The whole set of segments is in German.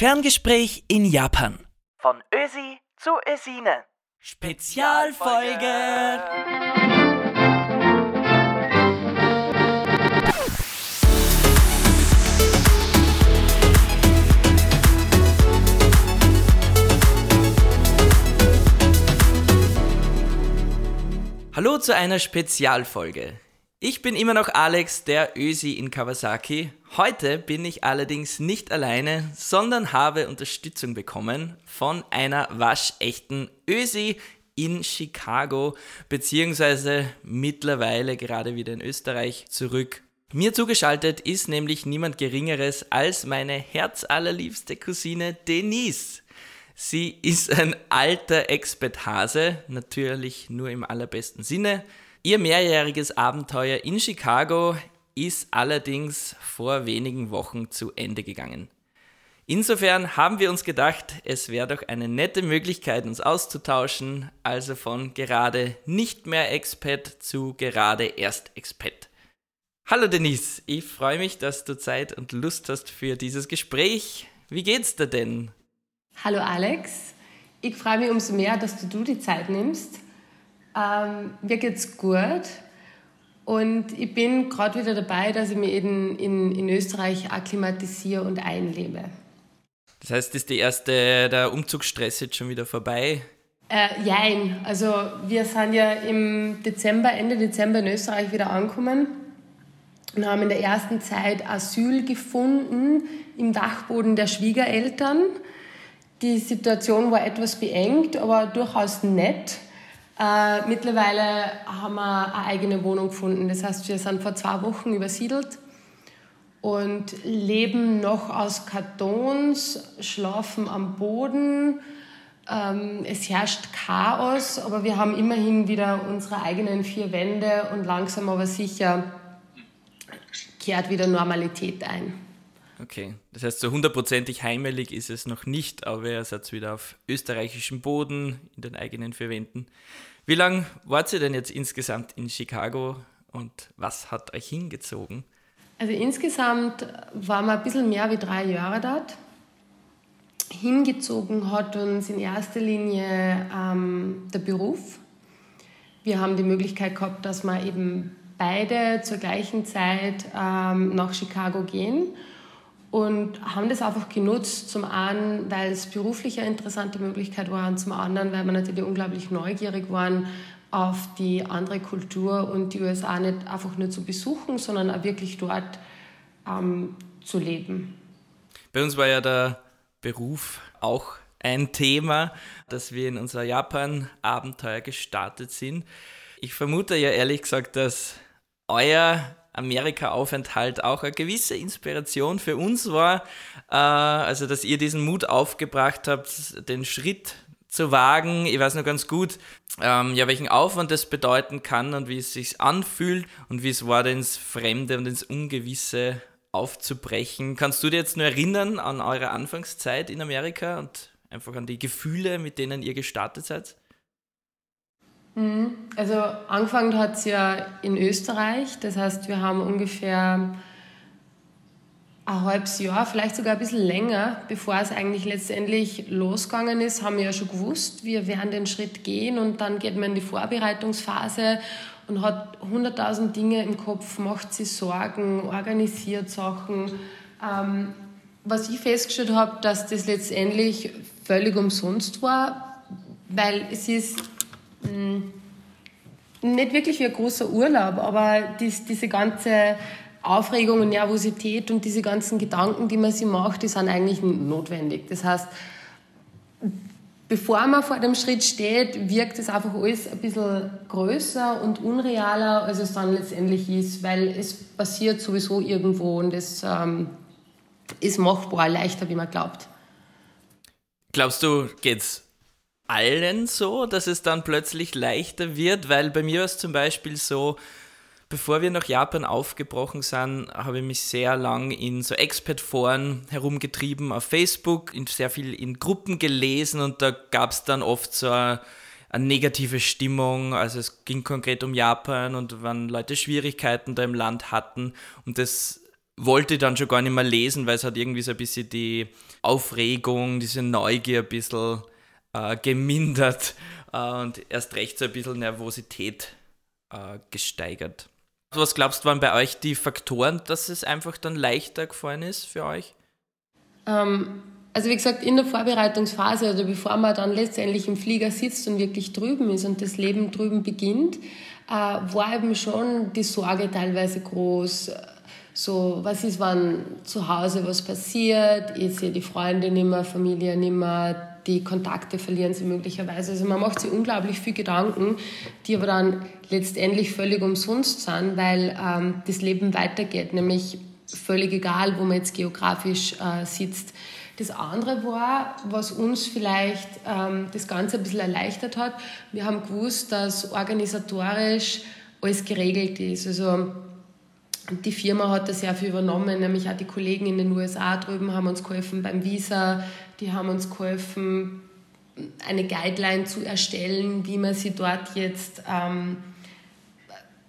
Ferngespräch in Japan. Von Ösi zu Ösine. Spezialfolge. Hallo zu einer Spezialfolge. Ich bin immer noch Alex, der Ösi in Kawasaki. Heute bin ich allerdings nicht alleine, sondern habe Unterstützung bekommen von einer waschechten Ösi in Chicago, beziehungsweise mittlerweile gerade wieder in Österreich zurück. Mir zugeschaltet ist nämlich niemand Geringeres als meine herzallerliebste Cousine Denise. Sie ist ein alter Expert-Hase, natürlich nur im allerbesten Sinne. Ihr mehrjähriges Abenteuer in Chicago ist allerdings vor wenigen Wochen zu Ende gegangen. Insofern haben wir uns gedacht, es wäre doch eine nette Möglichkeit, uns auszutauschen, also von gerade nicht mehr Expat zu gerade erst Expat. Hallo Denise, ich freue mich, dass du Zeit und Lust hast für dieses Gespräch. Wie geht's dir denn? Hallo Alex, ich freue mich umso mehr, dass du, du die Zeit nimmst. Ähm, mir geht's gut und ich bin gerade wieder dabei, dass ich mich in, in, in Österreich akklimatisiere und einlebe. Das heißt, ist die erste, der Umzugsstress jetzt schon wieder vorbei? Äh, jein, also wir sind ja im Dezember, Ende Dezember in Österreich wieder angekommen und haben in der ersten Zeit Asyl gefunden im Dachboden der Schwiegereltern die Situation war etwas beengt, aber durchaus nett. Äh, mittlerweile haben wir eine eigene Wohnung gefunden. Das heißt, wir sind vor zwei Wochen übersiedelt und leben noch aus Kartons, schlafen am Boden. Ähm, es herrscht Chaos, aber wir haben immerhin wieder unsere eigenen vier Wände und langsam aber sicher kehrt wieder Normalität ein. Okay, das heißt, so hundertprozentig heimelig ist es noch nicht, aber ihr seid wieder auf österreichischem Boden, in den eigenen vier Wänden. Wie lange wart ihr denn jetzt insgesamt in Chicago und was hat euch hingezogen? Also insgesamt waren wir ein bisschen mehr wie drei Jahre dort. Hingezogen hat uns in erster Linie ähm, der Beruf. Wir haben die Möglichkeit gehabt, dass wir eben beide zur gleichen Zeit ähm, nach Chicago gehen und haben das einfach genutzt, zum einen, weil es beruflich eine interessante Möglichkeit war und zum anderen, weil wir natürlich unglaublich neugierig waren auf die andere Kultur und die USA nicht einfach nur zu besuchen, sondern auch wirklich dort ähm, zu leben. Bei uns war ja der Beruf auch ein Thema, dass wir in unser Japan-Abenteuer gestartet sind. Ich vermute ja ehrlich gesagt, dass euer Amerika-Aufenthalt auch eine gewisse Inspiration für uns war. Äh, also, dass ihr diesen Mut aufgebracht habt, den Schritt zu wagen. Ich weiß noch ganz gut, ähm, ja, welchen Aufwand das bedeuten kann und wie es sich anfühlt und wie es war, ins Fremde und ins Ungewisse aufzubrechen. Kannst du dir jetzt nur erinnern an eure Anfangszeit in Amerika und einfach an die Gefühle, mit denen ihr gestartet seid? Mhm. Also angefangen hat es ja in Österreich. Das heißt, wir haben ungefähr ein halbes Jahr, vielleicht sogar ein bisschen länger, bevor es eigentlich letztendlich losgegangen ist, haben wir ja schon gewusst, wir werden den Schritt gehen und dann geht man in die Vorbereitungsphase und hat hunderttausend Dinge im Kopf, macht sich Sorgen, organisiert Sachen. Ähm, was ich festgestellt habe, dass das letztendlich völlig umsonst war, weil es ist nicht wirklich wie ein großer Urlaub, aber dies, diese ganze Aufregung und Nervosität und diese ganzen Gedanken, die man sich macht, die sind eigentlich notwendig. Das heißt, bevor man vor dem Schritt steht, wirkt es einfach alles ein bisschen größer und unrealer, als es dann letztendlich ist, weil es passiert sowieso irgendwo und es ähm, ist machbar, leichter, wie man glaubt. Glaubst du, geht's allen so, dass es dann plötzlich leichter wird? Weil bei mir war es zum Beispiel so, bevor wir nach Japan aufgebrochen sind, habe ich mich sehr lang in so Expat-Foren herumgetrieben auf Facebook, in sehr viel in Gruppen gelesen und da gab es dann oft so eine, eine negative Stimmung. Also es ging konkret um Japan und wann Leute Schwierigkeiten da im Land hatten und das wollte ich dann schon gar nicht mehr lesen, weil es hat irgendwie so ein bisschen die Aufregung, diese Neugier ein bisschen äh, gemindert äh, und erst recht so ein bisschen Nervosität äh, gesteigert. Was glaubst du, waren bei euch die Faktoren, dass es einfach dann leichter gefallen ist für euch? Ähm, also wie gesagt, in der Vorbereitungsphase oder bevor man dann letztendlich im Flieger sitzt und wirklich drüben ist und das Leben drüben beginnt, äh, war eben schon die Sorge teilweise groß. So, was ist, wenn zu Hause was passiert? Ich sehe die Freunde nicht mehr, Familie nicht mehr, die Kontakte verlieren sie möglicherweise. Also man macht sich unglaublich viel Gedanken, die aber dann letztendlich völlig umsonst sind, weil ähm, das Leben weitergeht, nämlich völlig egal, wo man jetzt geografisch äh, sitzt. Das andere war, was uns vielleicht ähm, das Ganze ein bisschen erleichtert hat, wir haben gewusst, dass organisatorisch alles geregelt ist. Also die Firma hat da sehr viel übernommen, nämlich auch die Kollegen in den USA drüben haben uns geholfen beim Visa, die haben uns geholfen, eine Guideline zu erstellen, wie man sie dort jetzt ähm,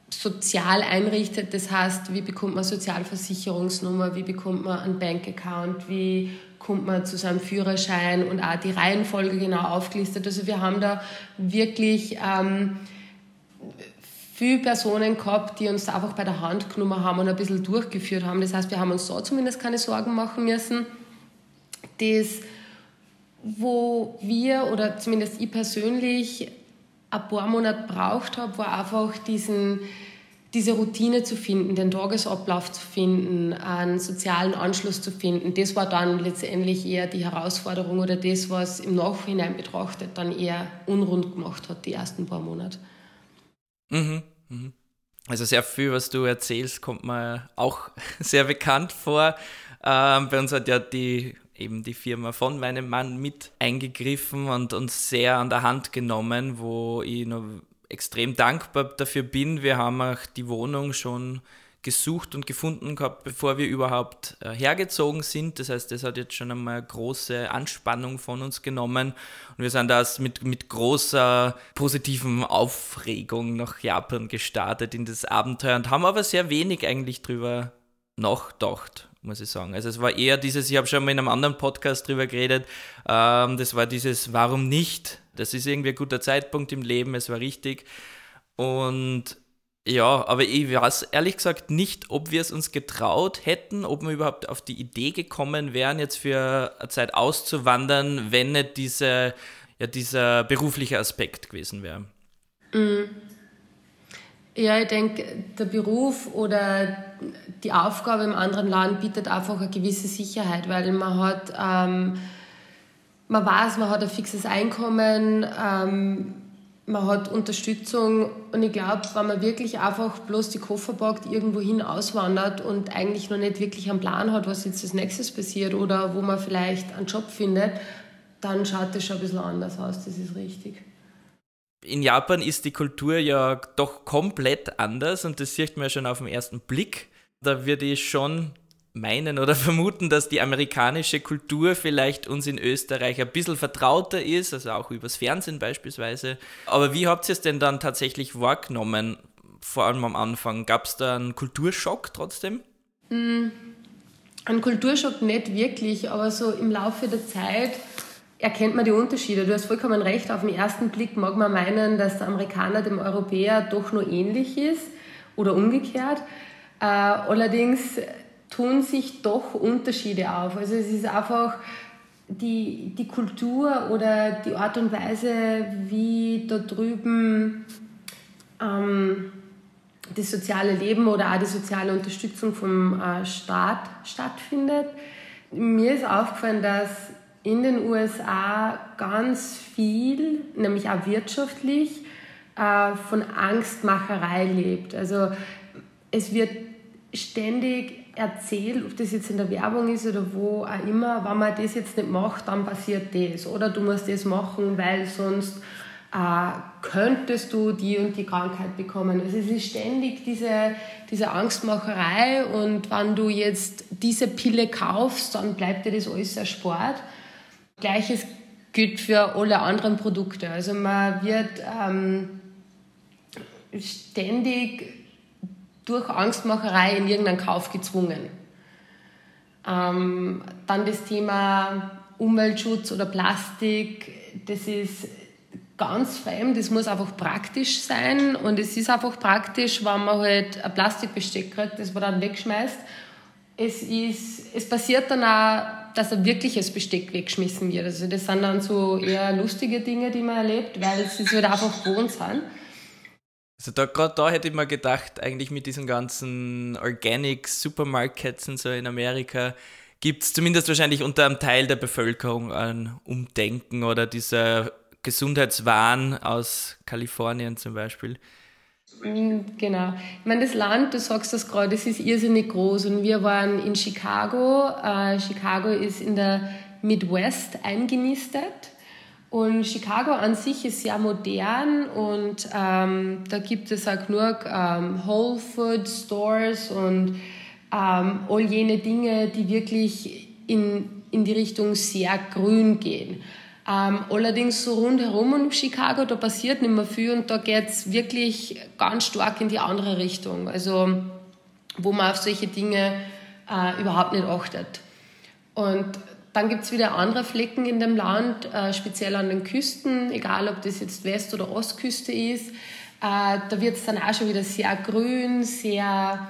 sozial einrichtet. Das heißt, wie bekommt man Sozialversicherungsnummer, wie bekommt man einen Bankaccount, wie kommt man zu seinem Führerschein und auch die Reihenfolge genau aufgelistet. Also wir haben da wirklich ähm, viele Personen gehabt, die uns einfach bei der Hand genommen haben und ein bisschen durchgeführt haben. Das heißt, wir haben uns da zumindest keine Sorgen machen müssen. Das, wo wir oder zumindest ich persönlich ein paar Monate braucht habe, war einfach diesen diese Routine zu finden, den Tagesablauf zu finden, einen sozialen Anschluss zu finden, das war dann letztendlich eher die Herausforderung oder das, was im Nachhinein betrachtet dann eher unrund gemacht hat, die ersten paar Monate. Mhm, mhm. Also sehr viel, was du erzählst, kommt mir auch sehr bekannt vor. Ähm, bei uns hat ja die eben die Firma von meinem Mann mit eingegriffen und uns sehr an der Hand genommen, wo ich noch extrem dankbar dafür bin. Wir haben auch die Wohnung schon gesucht und gefunden gehabt, bevor wir überhaupt äh, hergezogen sind. Das heißt, das hat jetzt schon einmal große Anspannung von uns genommen. Und wir sind das mit, mit großer positiven Aufregung nach Japan gestartet in das Abenteuer und haben aber sehr wenig eigentlich drüber nachgedacht, muss ich sagen. Also es war eher dieses, ich habe schon mal in einem anderen Podcast drüber geredet, ähm, das war dieses Warum nicht? Das ist irgendwie ein guter Zeitpunkt im Leben, es war richtig. Und ja, aber ich weiß ehrlich gesagt nicht, ob wir es uns getraut hätten, ob wir überhaupt auf die Idee gekommen wären, jetzt für eine Zeit auszuwandern, wenn nicht diese, ja, dieser berufliche Aspekt gewesen wäre. Mhm. Ja, ich denke, der Beruf oder die Aufgabe im anderen Land bietet einfach eine gewisse Sicherheit, weil man hat ähm, man weiß, man hat ein fixes Einkommen, ähm, man hat Unterstützung und ich glaube, wenn man wirklich einfach bloß die Koffer packt, irgendwo hin auswandert und eigentlich noch nicht wirklich einen Plan hat, was jetzt als nächstes passiert oder wo man vielleicht einen Job findet, dann schaut das schon ein bisschen anders aus, das ist richtig. In Japan ist die Kultur ja doch komplett anders und das sieht man ja schon auf den ersten Blick. Da würde ich schon meinen oder vermuten, dass die amerikanische Kultur vielleicht uns in Österreich ein bisschen vertrauter ist, also auch übers Fernsehen beispielsweise. Aber wie habt ihr es denn dann tatsächlich wahrgenommen, vor allem am Anfang? Gab es da einen Kulturschock trotzdem? Mm, ein Kulturschock nicht wirklich, aber so im Laufe der Zeit erkennt man die Unterschiede. Du hast vollkommen recht, auf den ersten Blick mag man meinen, dass der Amerikaner dem Europäer doch nur ähnlich ist oder umgekehrt. Äh, allerdings tun sich doch Unterschiede auf. Also es ist einfach die, die Kultur oder die Art und Weise, wie da drüben ähm, das soziale Leben oder auch die soziale Unterstützung vom äh, Staat stattfindet. Mir ist aufgefallen, dass in den USA ganz viel, nämlich auch wirtschaftlich, äh, von Angstmacherei lebt. Also es wird ständig erzählt, ob das jetzt in der Werbung ist oder wo auch immer, wenn man das jetzt nicht macht, dann passiert das. Oder du musst das machen, weil sonst äh, könntest du die und die Krankheit bekommen. Also es ist ständig diese, diese Angstmacherei und wenn du jetzt diese Pille kaufst, dann bleibt dir das alles erspart. Gleiches gilt für alle anderen Produkte. Also man wird ähm, ständig durch Angstmacherei in irgendeinen Kauf gezwungen. Ähm, dann das Thema Umweltschutz oder Plastik, das ist ganz fremd, das muss einfach praktisch sein und es ist einfach praktisch, wenn man halt ein Plastikbesteck kriegt, das man dann wegschmeißt. Es, ist, es passiert dann auch, dass ein wirkliches Besteck weggeschmissen wird. Also das sind dann so eher lustige Dinge, die man erlebt, weil es halt einfach gewohnt sind. Also da gerade da hätte ich mir gedacht, eigentlich mit diesen ganzen Organic Supermarkets und so in Amerika gibt es zumindest wahrscheinlich unter einem Teil der Bevölkerung ein Umdenken oder dieser Gesundheitswahn aus Kalifornien zum Beispiel. Mm, genau. Ich meine, das Land, du sagst das gerade, das ist irrsinnig groß und wir waren in Chicago. Äh, Chicago ist in der Midwest eingenistet und Chicago an sich ist sehr modern und ähm, da gibt es auch genug ähm, Whole Food Stores und ähm, all jene Dinge, die wirklich in, in die Richtung sehr grün gehen. Ähm, allerdings so rundherum um Chicago, da passiert nicht mehr viel und da geht es wirklich ganz stark in die andere Richtung. Also wo man auf solche Dinge äh, überhaupt nicht achtet. Und dann gibt es wieder andere Flecken in dem Land, äh, speziell an den Küsten, egal ob das jetzt West- oder Ostküste ist. Äh, da wird es dann auch schon wieder sehr grün, sehr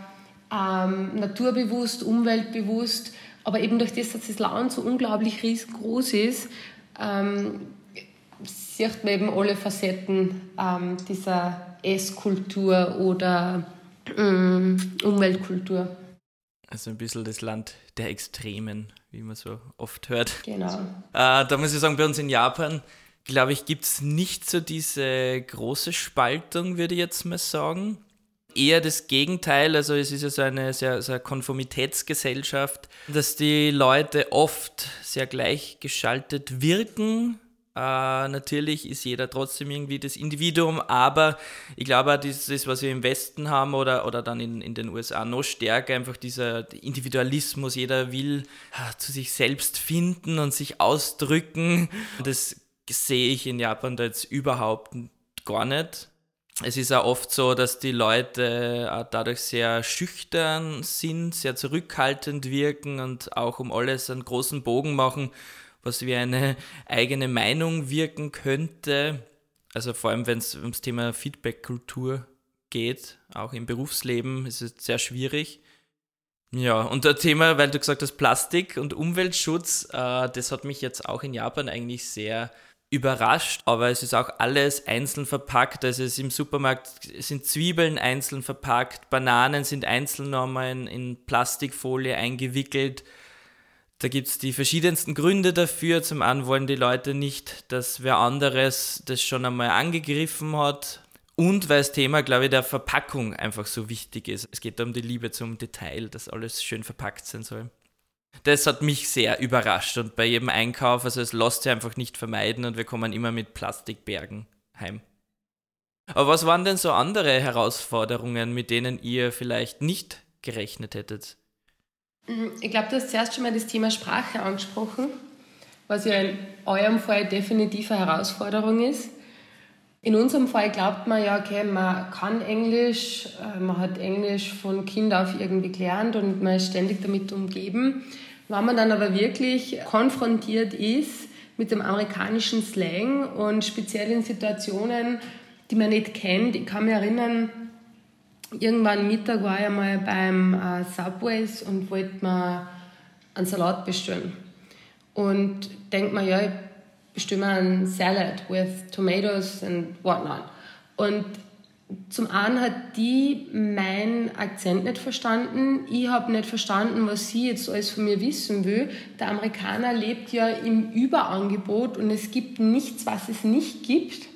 ähm, naturbewusst, umweltbewusst. Aber eben durch das, dass das Land so unglaublich riesengroß ist, ähm, sieht man eben alle Facetten ähm, dieser Esskultur oder ähm, Umweltkultur. Also ein bisschen das Land der Extremen, wie man so oft hört. Genau. Äh, da muss ich sagen, bei uns in Japan, glaube ich, gibt es nicht so diese große Spaltung, würde ich jetzt mal sagen. Eher das Gegenteil, also es ist ja so eine sehr, sehr Konformitätsgesellschaft, dass die Leute oft sehr gleichgeschaltet wirken, Uh, natürlich ist jeder trotzdem irgendwie das Individuum, aber ich glaube, das ist, was wir im Westen haben oder, oder dann in, in den USA noch stärker, einfach dieser Individualismus. Jeder will uh, zu sich selbst finden und sich ausdrücken. Das sehe ich in Japan da jetzt überhaupt gar nicht. Es ist auch oft so, dass die Leute dadurch sehr schüchtern sind, sehr zurückhaltend wirken und auch um alles einen großen Bogen machen was wie eine eigene Meinung wirken könnte. Also vor allem, wenn es ums Thema Feedback-Kultur geht, auch im Berufsleben, ist es sehr schwierig. Ja, und das Thema, weil du gesagt hast, Plastik und Umweltschutz, äh, das hat mich jetzt auch in Japan eigentlich sehr überrascht, aber es ist auch alles einzeln verpackt. Also es im Supermarkt sind Zwiebeln einzeln verpackt, Bananen sind einzeln nochmal in, in Plastikfolie eingewickelt. Da gibt es die verschiedensten Gründe dafür. Zum einen wollen die Leute nicht, dass wer anderes das schon einmal angegriffen hat. Und weil das Thema, glaube ich, der Verpackung einfach so wichtig ist. Es geht um die Liebe zum Detail, dass alles schön verpackt sein soll. Das hat mich sehr überrascht und bei jedem Einkauf, also es lässt sich einfach nicht vermeiden und wir kommen immer mit Plastikbergen heim. Aber was waren denn so andere Herausforderungen, mit denen ihr vielleicht nicht gerechnet hättet? Mhm, ich glaube, du hast zuerst schon mal das Thema Sprache angesprochen, was ja in eurem Fall definitiv eine Herausforderung ist. In unserem Fall glaubt man ja, okay, man kann Englisch, äh, man hat Englisch von Kind auf irgendwie gelernt und man ist ständig damit umgeben. Wenn man dann aber wirklich konfrontiert ist mit dem amerikanischen Slang und speziell in Situationen, die man nicht kennt, ich kann mich erinnern, irgendwann Mittag war ich mal beim äh, Subways und wollte mir einen Salat bestellen. Und denkt mir, ja, ich mir einen Salad with tomatoes and whatnot. Und zum einen hat die meinen Akzent nicht verstanden. Ich habe nicht verstanden, was sie jetzt alles von mir wissen will. Der Amerikaner lebt ja im Überangebot und es gibt nichts, was es nicht gibt.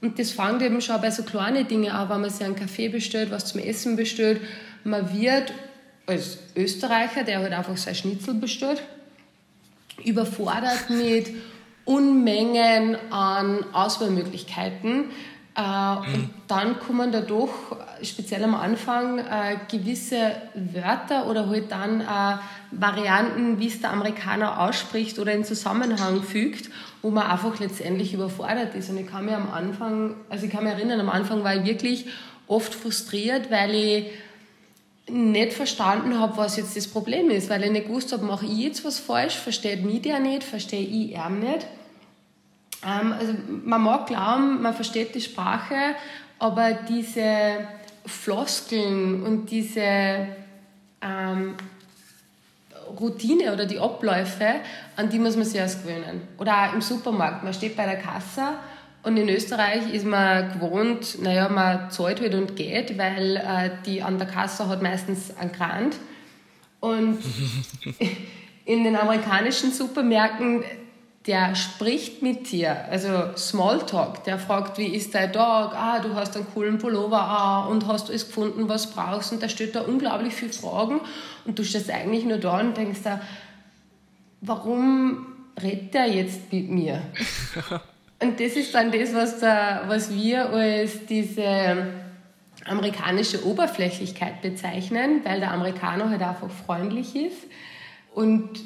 Und das fängt eben schon bei so kleinen Dingen an, wenn man sich einen Kaffee bestellt, was zum Essen bestellt. Man wird als Österreicher, der halt einfach sein Schnitzel bestellt, überfordert mit Unmengen an Auswahlmöglichkeiten. Äh, mhm. Und dann kommen da doch, speziell am Anfang, äh, gewisse Wörter oder halt dann äh, Varianten, wie es der Amerikaner ausspricht oder in Zusammenhang fügt, wo man einfach letztendlich überfordert ist. Und ich kann mir am Anfang, also ich kann mich erinnern, am Anfang war ich wirklich oft frustriert, weil ich nicht verstanden habe, was jetzt das Problem ist, weil ich nicht gewusst habe, mache ich jetzt was falsch, versteht mich der nicht, verstehe ich ihn nicht. Ähm, also man mag glauben, man versteht die Sprache, aber diese Floskeln und diese ähm, Routine oder die Abläufe, an die muss man sich erst gewöhnen. Oder auch im Supermarkt, man steht bei der Kasse und in Österreich ist man gewohnt, naja, man zahlt wird und geht, weil äh, die an der Kasse hat meistens einen Grant. Und in den amerikanischen Supermärkten, der spricht mit dir, also Smalltalk, der fragt, wie ist dein Tag, ah, du hast einen coolen Pullover ah, und hast alles gefunden, was du brauchst. Und der stellt da unglaublich viele Fragen. Und du stehst eigentlich nur da und denkst da, warum redet der jetzt mit mir? Und das ist dann das, was, da, was wir als diese amerikanische Oberflächlichkeit bezeichnen, weil der Amerikaner halt einfach freundlich ist. Und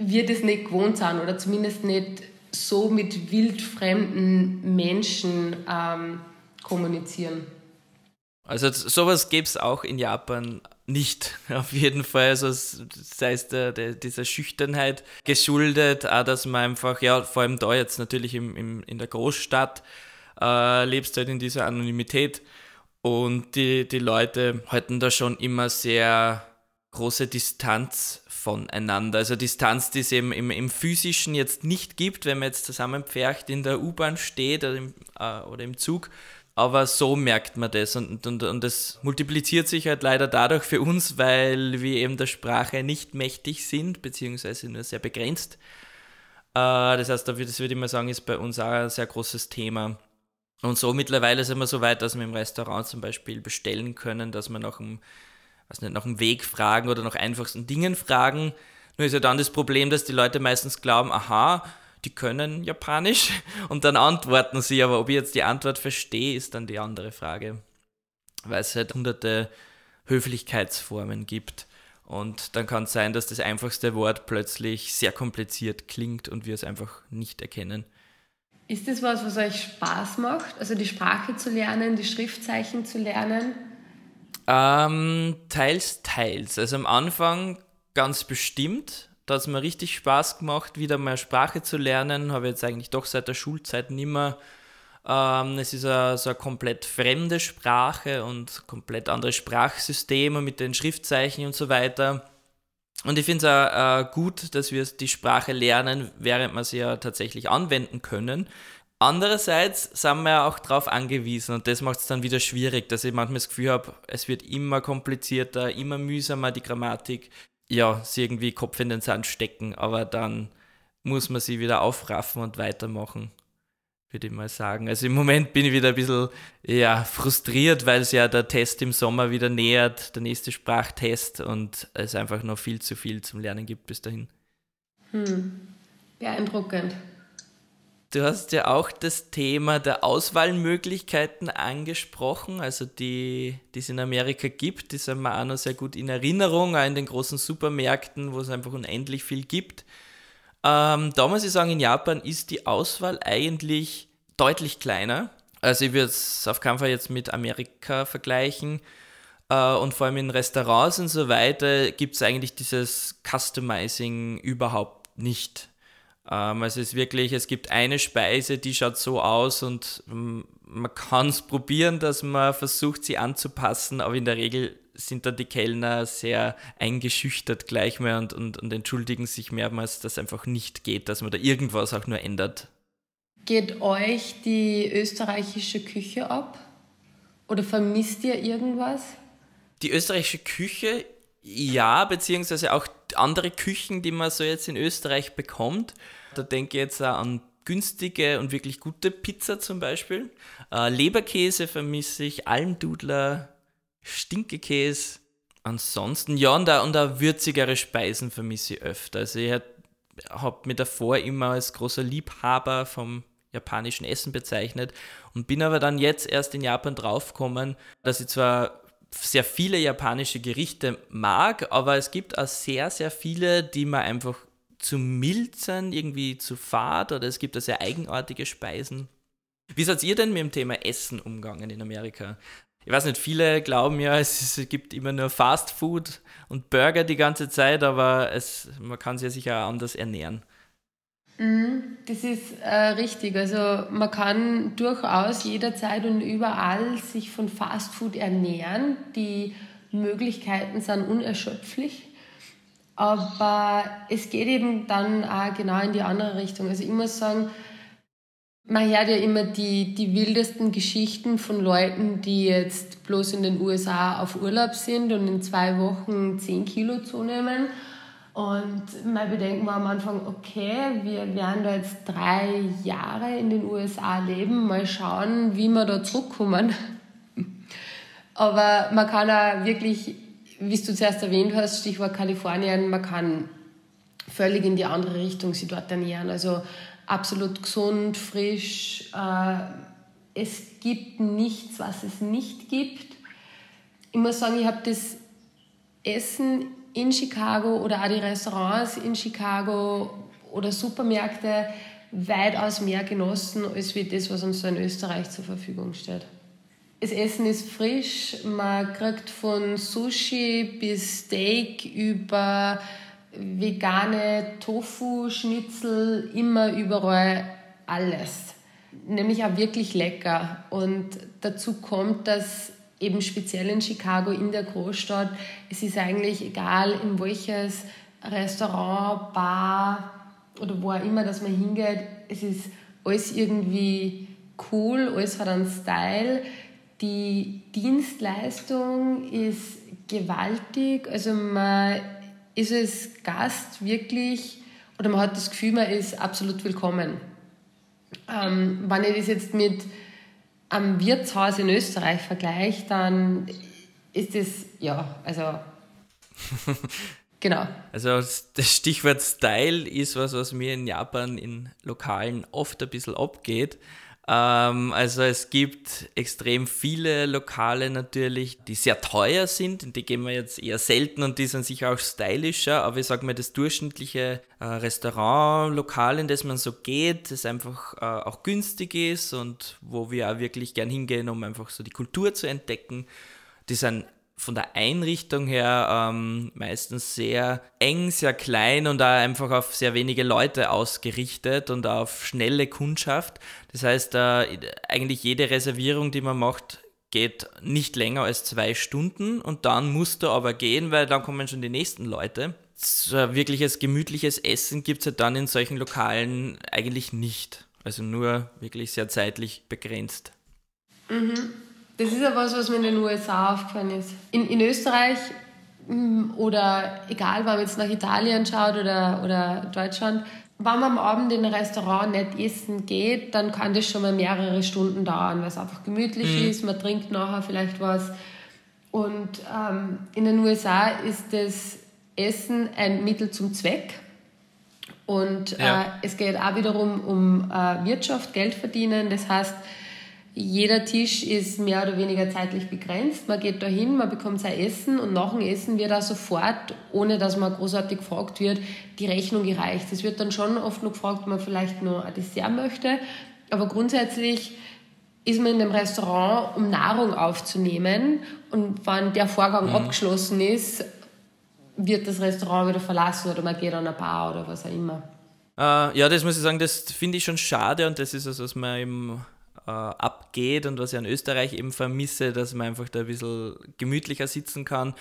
wir das nicht gewohnt sind oder zumindest nicht so mit wildfremden Menschen ähm, kommunizieren. Also sowas gäbe es auch in Japan nicht, auf jeden Fall. Also sei es der, der, dieser Schüchternheit geschuldet, auch dass man einfach, ja, vor allem da jetzt natürlich im, im, in der Großstadt, äh, lebst halt in dieser Anonymität und die, die Leute halten da schon immer sehr große Distanz voneinander. Also Distanz, die es eben im, im physischen jetzt nicht gibt, wenn man jetzt zusammenpfercht in der U-Bahn steht oder im, äh, oder im Zug, aber so merkt man das und, und, und das multipliziert sich halt leider dadurch für uns, weil wir eben der Sprache nicht mächtig sind, beziehungsweise nur sehr begrenzt. Äh, das heißt, das würde ich mal sagen, ist bei uns auch ein sehr großes Thema. Und so mittlerweile sind wir so weit, dass wir im Restaurant zum Beispiel bestellen können, dass wir nach einem, was nicht, nach einem Weg fragen oder nach einfachsten Dingen fragen. Nur ist ja dann das Problem, dass die Leute meistens glauben, aha, die können Japanisch und dann antworten sie, aber ob ich jetzt die Antwort verstehe, ist dann die andere Frage. Weil es halt hunderte Höflichkeitsformen gibt. Und dann kann es sein, dass das einfachste Wort plötzlich sehr kompliziert klingt und wir es einfach nicht erkennen. Ist das was, was euch Spaß macht? Also die Sprache zu lernen, die Schriftzeichen zu lernen? Ähm, teils, teils. Also am Anfang ganz bestimmt da hat es mir richtig Spaß gemacht, wieder mal Sprache zu lernen. Habe jetzt eigentlich doch seit der Schulzeit nicht mehr. Ähm, es ist eine, so eine komplett fremde Sprache und komplett andere Sprachsysteme mit den Schriftzeichen und so weiter. Und ich finde es auch äh, gut, dass wir die Sprache lernen, während wir sie ja tatsächlich anwenden können. Andererseits sind wir ja auch darauf angewiesen und das macht es dann wieder schwierig, dass ich manchmal das Gefühl habe, es wird immer komplizierter, immer mühsamer die Grammatik ja, sie irgendwie Kopf in den Sand stecken, aber dann muss man sie wieder aufraffen und weitermachen, würde ich mal sagen. Also im Moment bin ich wieder ein bisschen ja, frustriert, weil es ja der Test im Sommer wieder nähert, der nächste Sprachtest und es einfach noch viel zu viel zum Lernen gibt bis dahin. Hm. Beeindruckend. Du hast ja auch das Thema der Auswahlmöglichkeiten angesprochen, also die, die es in Amerika gibt, die sind mir auch noch sehr gut in Erinnerung, auch in den großen Supermärkten, wo es einfach unendlich viel gibt. Ähm, da muss ich sagen, in Japan ist die Auswahl eigentlich deutlich kleiner. Also ich würde es auf keinen Fall jetzt mit Amerika vergleichen. Äh, und vor allem in Restaurants und so weiter gibt es eigentlich dieses Customizing überhaupt nicht. Ähm, also es ist wirklich, es gibt eine Speise, die schaut so aus und ähm, man kann es probieren, dass man versucht, sie anzupassen, aber in der Regel sind dann die Kellner sehr eingeschüchtert gleich mehr und, und, und entschuldigen sich mehrmals, dass es einfach nicht geht, dass man da irgendwas auch nur ändert. Geht euch die österreichische Küche ab? Oder vermisst ihr irgendwas? Die österreichische Küche, ja, beziehungsweise auch andere Küchen, die man so jetzt in Österreich bekommt. Da denke ich jetzt auch an günstige und wirklich gute Pizza zum Beispiel. Äh, Leberkäse vermisse ich, Almdudler, Stinkekäse. Ansonsten, ja, und auch, und auch würzigere Speisen vermisse ich öfter. Also ich habe mich davor immer als großer Liebhaber vom japanischen Essen bezeichnet und bin aber dann jetzt erst in Japan draufgekommen, dass ich zwar sehr viele japanische Gerichte mag, aber es gibt auch sehr, sehr viele, die man einfach zu mild sind, irgendwie zu fad oder es gibt da sehr eigenartige Speisen. Wie seid ihr denn mit dem Thema Essen umgegangen in Amerika? Ich weiß nicht, viele glauben ja, es, gibt immer nur Fast Food und Burger die ganze Zeit, aber es, man kann sich ja sicher anders ernähren. Mhm, das ist äh, richtig. Also man kann durchaus jederzeit und überall sich von Fast Food ernähren. Die Möglichkeiten sind unerschöpflich. Aber es geht eben dann auch genau in die andere Richtung. Also ich muss sagen, man hört ja immer die, die wildesten Geschichten von Leuten, die jetzt bloß in den USA auf Urlaub sind und in zwei Wochen 10 Kilo zunehmen. Und mein Bedenken war am Anfang, okay, wir werden da jetzt drei Jahre in den USA leben, mal schauen, wie wir da zurückkommen. Aber man kann auch wirklich wie du zuerst erwähnt hast, Stichwort Kalifornien, man kann völlig in die andere Richtung sich dort ernähren. Also absolut gesund, frisch. Äh, es gibt nichts, was es nicht gibt. Ich muss sagen, ich habe das Essen in Chicago oder auch die Restaurants in Chicago oder Supermärkte weitaus mehr genossen, als wie das, was uns so in Österreich zur Verfügung steht. Das Essen ist frisch. Man kriegt von Sushi bis Steak über vegane Tofu-Schnitzel immer überall alles. Nämlich auch wirklich lecker. Und dazu kommt, dass eben speziell in Chicago, in der Großstadt, es ist eigentlich egal, in welches Restaurant, Bar oder wo auch immer, dass man hingeht, es ist alles irgendwie cool, alles hat einen Style die Dienstleistung ist gewaltig. Also man ist als Gast wirklich, oder man hat das Gefühl, man ist absolut willkommen. Ähm, wenn ich das jetzt mit einem Wirtshaus in Österreich vergleiche, dann ist das, ja, also Genau. Also das Stichwort Style ist was, was mir in Japan in Lokalen oft ein bisschen abgeht. Ähm, also es gibt extrem viele Lokale natürlich, die sehr teuer sind, in die gehen wir jetzt eher selten und die sind sicher auch stylischer, aber ich sage mal, das durchschnittliche äh, Restaurantlokal, in das man so geht, das einfach äh, auch günstig ist und wo wir auch wirklich gern hingehen, um einfach so die Kultur zu entdecken. Die sind von der Einrichtung her ähm, meistens sehr eng, sehr klein und da einfach auf sehr wenige Leute ausgerichtet und auf schnelle Kundschaft. Das heißt, äh, eigentlich jede Reservierung, die man macht, geht nicht länger als zwei Stunden und dann musst du aber gehen, weil dann kommen schon die nächsten Leute. So wirkliches gemütliches Essen gibt es ja dann in solchen Lokalen eigentlich nicht. Also nur wirklich sehr zeitlich begrenzt. Mhm. Das ist ja was, was mir in den USA aufgefallen ist. In, in Österreich mm, oder egal, wenn man jetzt nach Italien schaut oder, oder Deutschland, wenn man am Abend in ein Restaurant nicht essen geht, dann kann das schon mal mehrere Stunden dauern, weil es einfach gemütlich mhm. ist, man trinkt nachher vielleicht was. Und ähm, in den USA ist das Essen ein Mittel zum Zweck. Und ja. äh, es geht auch wiederum um äh, Wirtschaft, Geld verdienen. Das heißt, jeder Tisch ist mehr oder weniger zeitlich begrenzt. Man geht da hin, man bekommt sein Essen und nach dem Essen wird auch sofort, ohne dass man großartig gefragt wird, die Rechnung gereicht. Es wird dann schon oft noch gefragt, ob man vielleicht noch ein Dessert möchte. Aber grundsätzlich ist man in einem Restaurant, um Nahrung aufzunehmen. Und wenn der Vorgang mhm. abgeschlossen ist, wird das Restaurant wieder verlassen oder man geht an eine Bar oder was auch immer. Uh, ja, das muss ich sagen, das finde ich schon schade und das ist es, was man im äh, abgeht und was ich an Österreich eben vermisse, dass man einfach da ein bisschen gemütlicher sitzen kann.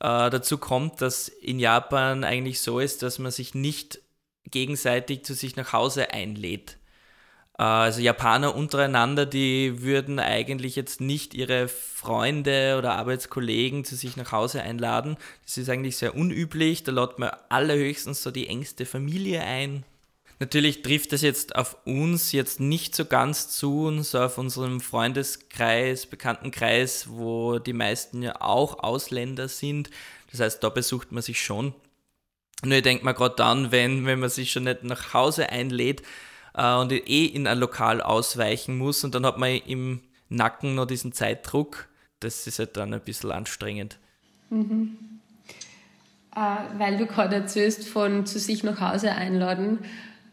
Äh, dazu kommt, dass in Japan eigentlich so ist, dass man sich nicht gegenseitig zu sich nach Hause einlädt. Äh, also Japaner untereinander, die würden eigentlich jetzt nicht ihre Freunde oder Arbeitskollegen zu sich nach Hause einladen. Das ist eigentlich sehr unüblich. Da lädt man allerhöchstens so die engste Familie ein. Natürlich trifft das jetzt auf uns jetzt nicht so ganz zu, und so auf unserem Freundeskreis, Bekanntenkreis, wo die meisten ja auch Ausländer sind. Das heißt, da besucht man sich schon. Nur ich denke mal gerade dann, wenn, wenn man sich schon nicht nach Hause einlädt äh, und eh in ein Lokal ausweichen muss und dann hat man im Nacken noch diesen Zeitdruck, das ist halt dann ein bisschen anstrengend. Mhm. Äh, weil du gerade erzählst von zu sich nach Hause einladen.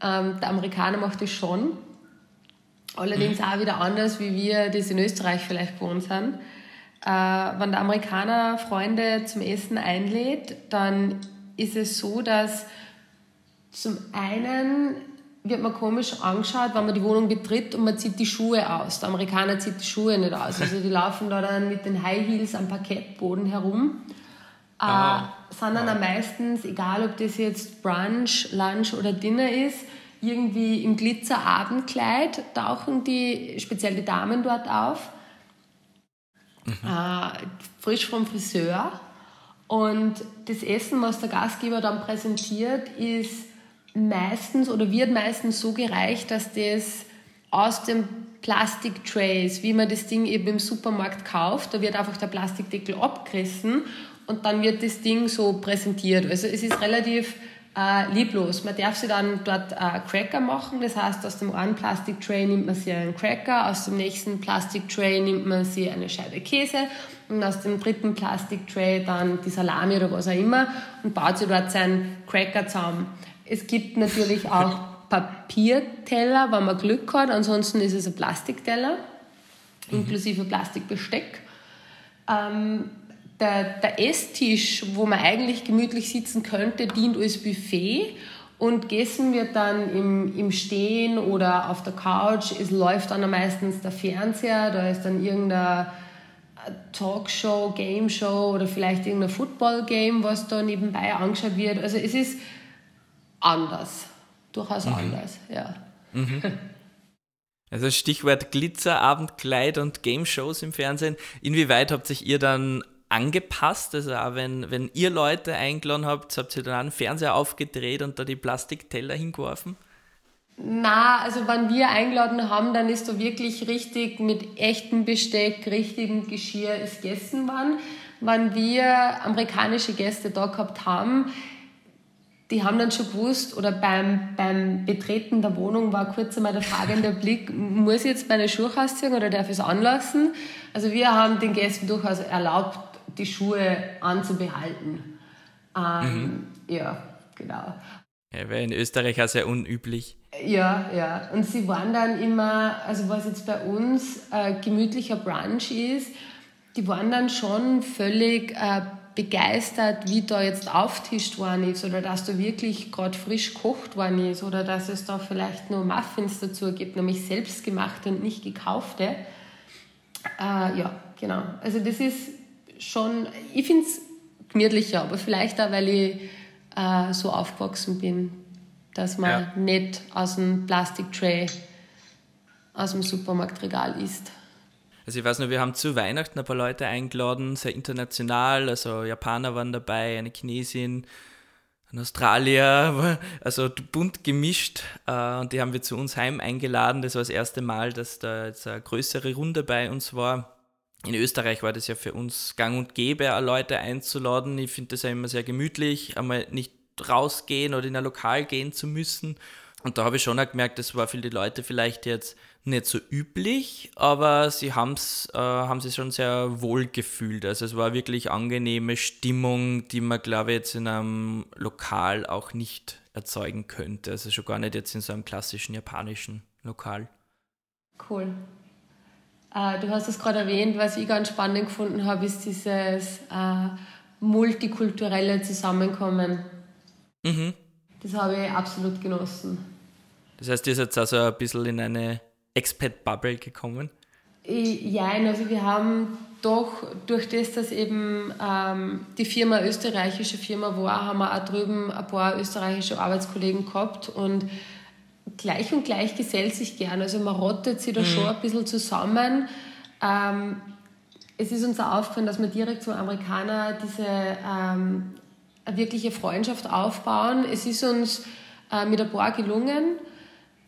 Ähm, der Amerikaner macht das schon. Allerdings auch wieder anders, wie wir das in Österreich vielleicht gewohnt sind. Äh, wenn der Amerikaner Freunde zum Essen einlädt, dann ist es so, dass zum einen wird man komisch angeschaut, wenn man die Wohnung betritt und man zieht die Schuhe aus. Der Amerikaner zieht die Schuhe nicht aus. Also die laufen da dann mit den High Heels am Parkettboden herum. Äh, sind dann ah. meistens, egal ob das jetzt Brunch, Lunch oder Dinner ist, irgendwie im Glitzer-Abendkleid tauchen die, speziell die Damen dort auf. Mhm. Äh, frisch vom Friseur. Und das Essen, was der Gastgeber dann präsentiert, ist meistens oder wird meistens so gereicht, dass das aus dem Plastiktrays, wie man das Ding eben im Supermarkt kauft, da wird einfach der Plastikdeckel abgerissen und dann wird das Ding so präsentiert. Also es ist relativ äh, lieblos. Man darf sie dann dort äh, Cracker machen, das heißt aus dem einen Plastiktray nimmt man sie einen Cracker, aus dem nächsten Plastiktray nimmt man sie eine Scheibe Käse und aus dem dritten Plastiktray dann die Salami oder was auch immer und baut sie dort seinen Cracker zusammen. Es gibt natürlich auch Papierteller, wenn man Glück hat. Ansonsten ist es ein Plastikteller, inklusive Plastikbesteck. Ähm, der, der Esstisch, wo man eigentlich gemütlich sitzen könnte, dient als Buffet. Und gegessen wird dann im, im Stehen oder auf der Couch. Es läuft dann meistens der Fernseher, da ist dann irgendeine Talkshow, Game Show oder vielleicht irgendein Football-Game, was da nebenbei angeschaut wird. Also es ist anders. Durchaus mhm. anders, ja. Mhm. Also Stichwort Glitzer, Abendkleid und Game Shows im Fernsehen. Inwieweit habt sich ihr dann angepasst? Also auch wenn, wenn ihr Leute eingeladen habt, habt ihr dann einen Fernseher aufgedreht und da die Plastikteller hingeworfen? Na, also wenn wir eingeladen haben, dann ist da wirklich richtig mit echtem Besteck, richtigem Geschirr ist gegessen worden. Wenn wir amerikanische Gäste da gehabt haben, die haben dann schon gewusst, oder beim, beim Betreten der Wohnung war kurz einmal der fragende Blick, muss ich jetzt meine Schuhe ausziehen oder darf ich es anlassen? Also wir haben den Gästen durchaus erlaubt, die Schuhe anzubehalten. Ähm, mhm. Ja, genau. Ja, wäre in Österreich auch sehr unüblich. Ja, ja. Und sie waren dann immer, also was jetzt bei uns äh, gemütlicher Brunch ist, die waren dann schon völlig äh, begeistert, wie da jetzt auftischt worden ist oder dass da wirklich gerade frisch gekocht worden ist oder dass es da vielleicht nur Muffins dazu gibt, nämlich selbstgemachte und nicht gekaufte. Äh, ja, genau. Also das ist schon, ich finde es gemütlicher, aber vielleicht auch, weil ich äh, so aufgewachsen bin, dass man ja. nicht aus dem Plastiktray aus dem Supermarktregal isst. Also ich weiß nur, wir haben zu Weihnachten ein paar Leute eingeladen, sehr international, also Japaner waren dabei, eine Chinesin, ein Australier, also bunt gemischt äh, und die haben wir zu uns heim eingeladen. Das war das erste Mal, dass da jetzt eine größere Runde bei uns war. In Österreich war das ja für uns gang und gäbe, Leute einzuladen. Ich finde das ja immer sehr gemütlich, einmal nicht rausgehen oder in ein Lokal gehen zu müssen. Und da habe ich schon auch gemerkt, das war für die Leute vielleicht jetzt nicht so üblich, aber sie haben's, äh, haben sich schon sehr wohl gefühlt. Also es war wirklich angenehme Stimmung, die man, glaube ich, jetzt in einem Lokal auch nicht erzeugen könnte. Also schon gar nicht jetzt in so einem klassischen japanischen Lokal. Cool. Äh, du hast es gerade erwähnt, was ich ganz spannend gefunden habe, ist dieses äh, multikulturelle Zusammenkommen. Mhm. Das habe ich absolut genossen. Das heißt, ihr seid also ein bisschen in eine Expat-Bubble gekommen? Ja, also wir haben doch durch das, dass eben ähm, die Firma österreichische Firma war, haben wir auch drüben ein paar österreichische Arbeitskollegen gehabt und gleich und gleich gesellt sich gern. Also man rottet sich da mhm. schon ein bisschen zusammen. Ähm, es ist uns auch aufgefallen, dass wir direkt zum Amerikaner diese ähm, wirkliche Freundschaft aufbauen. Es ist uns äh, mit ein paar gelungen.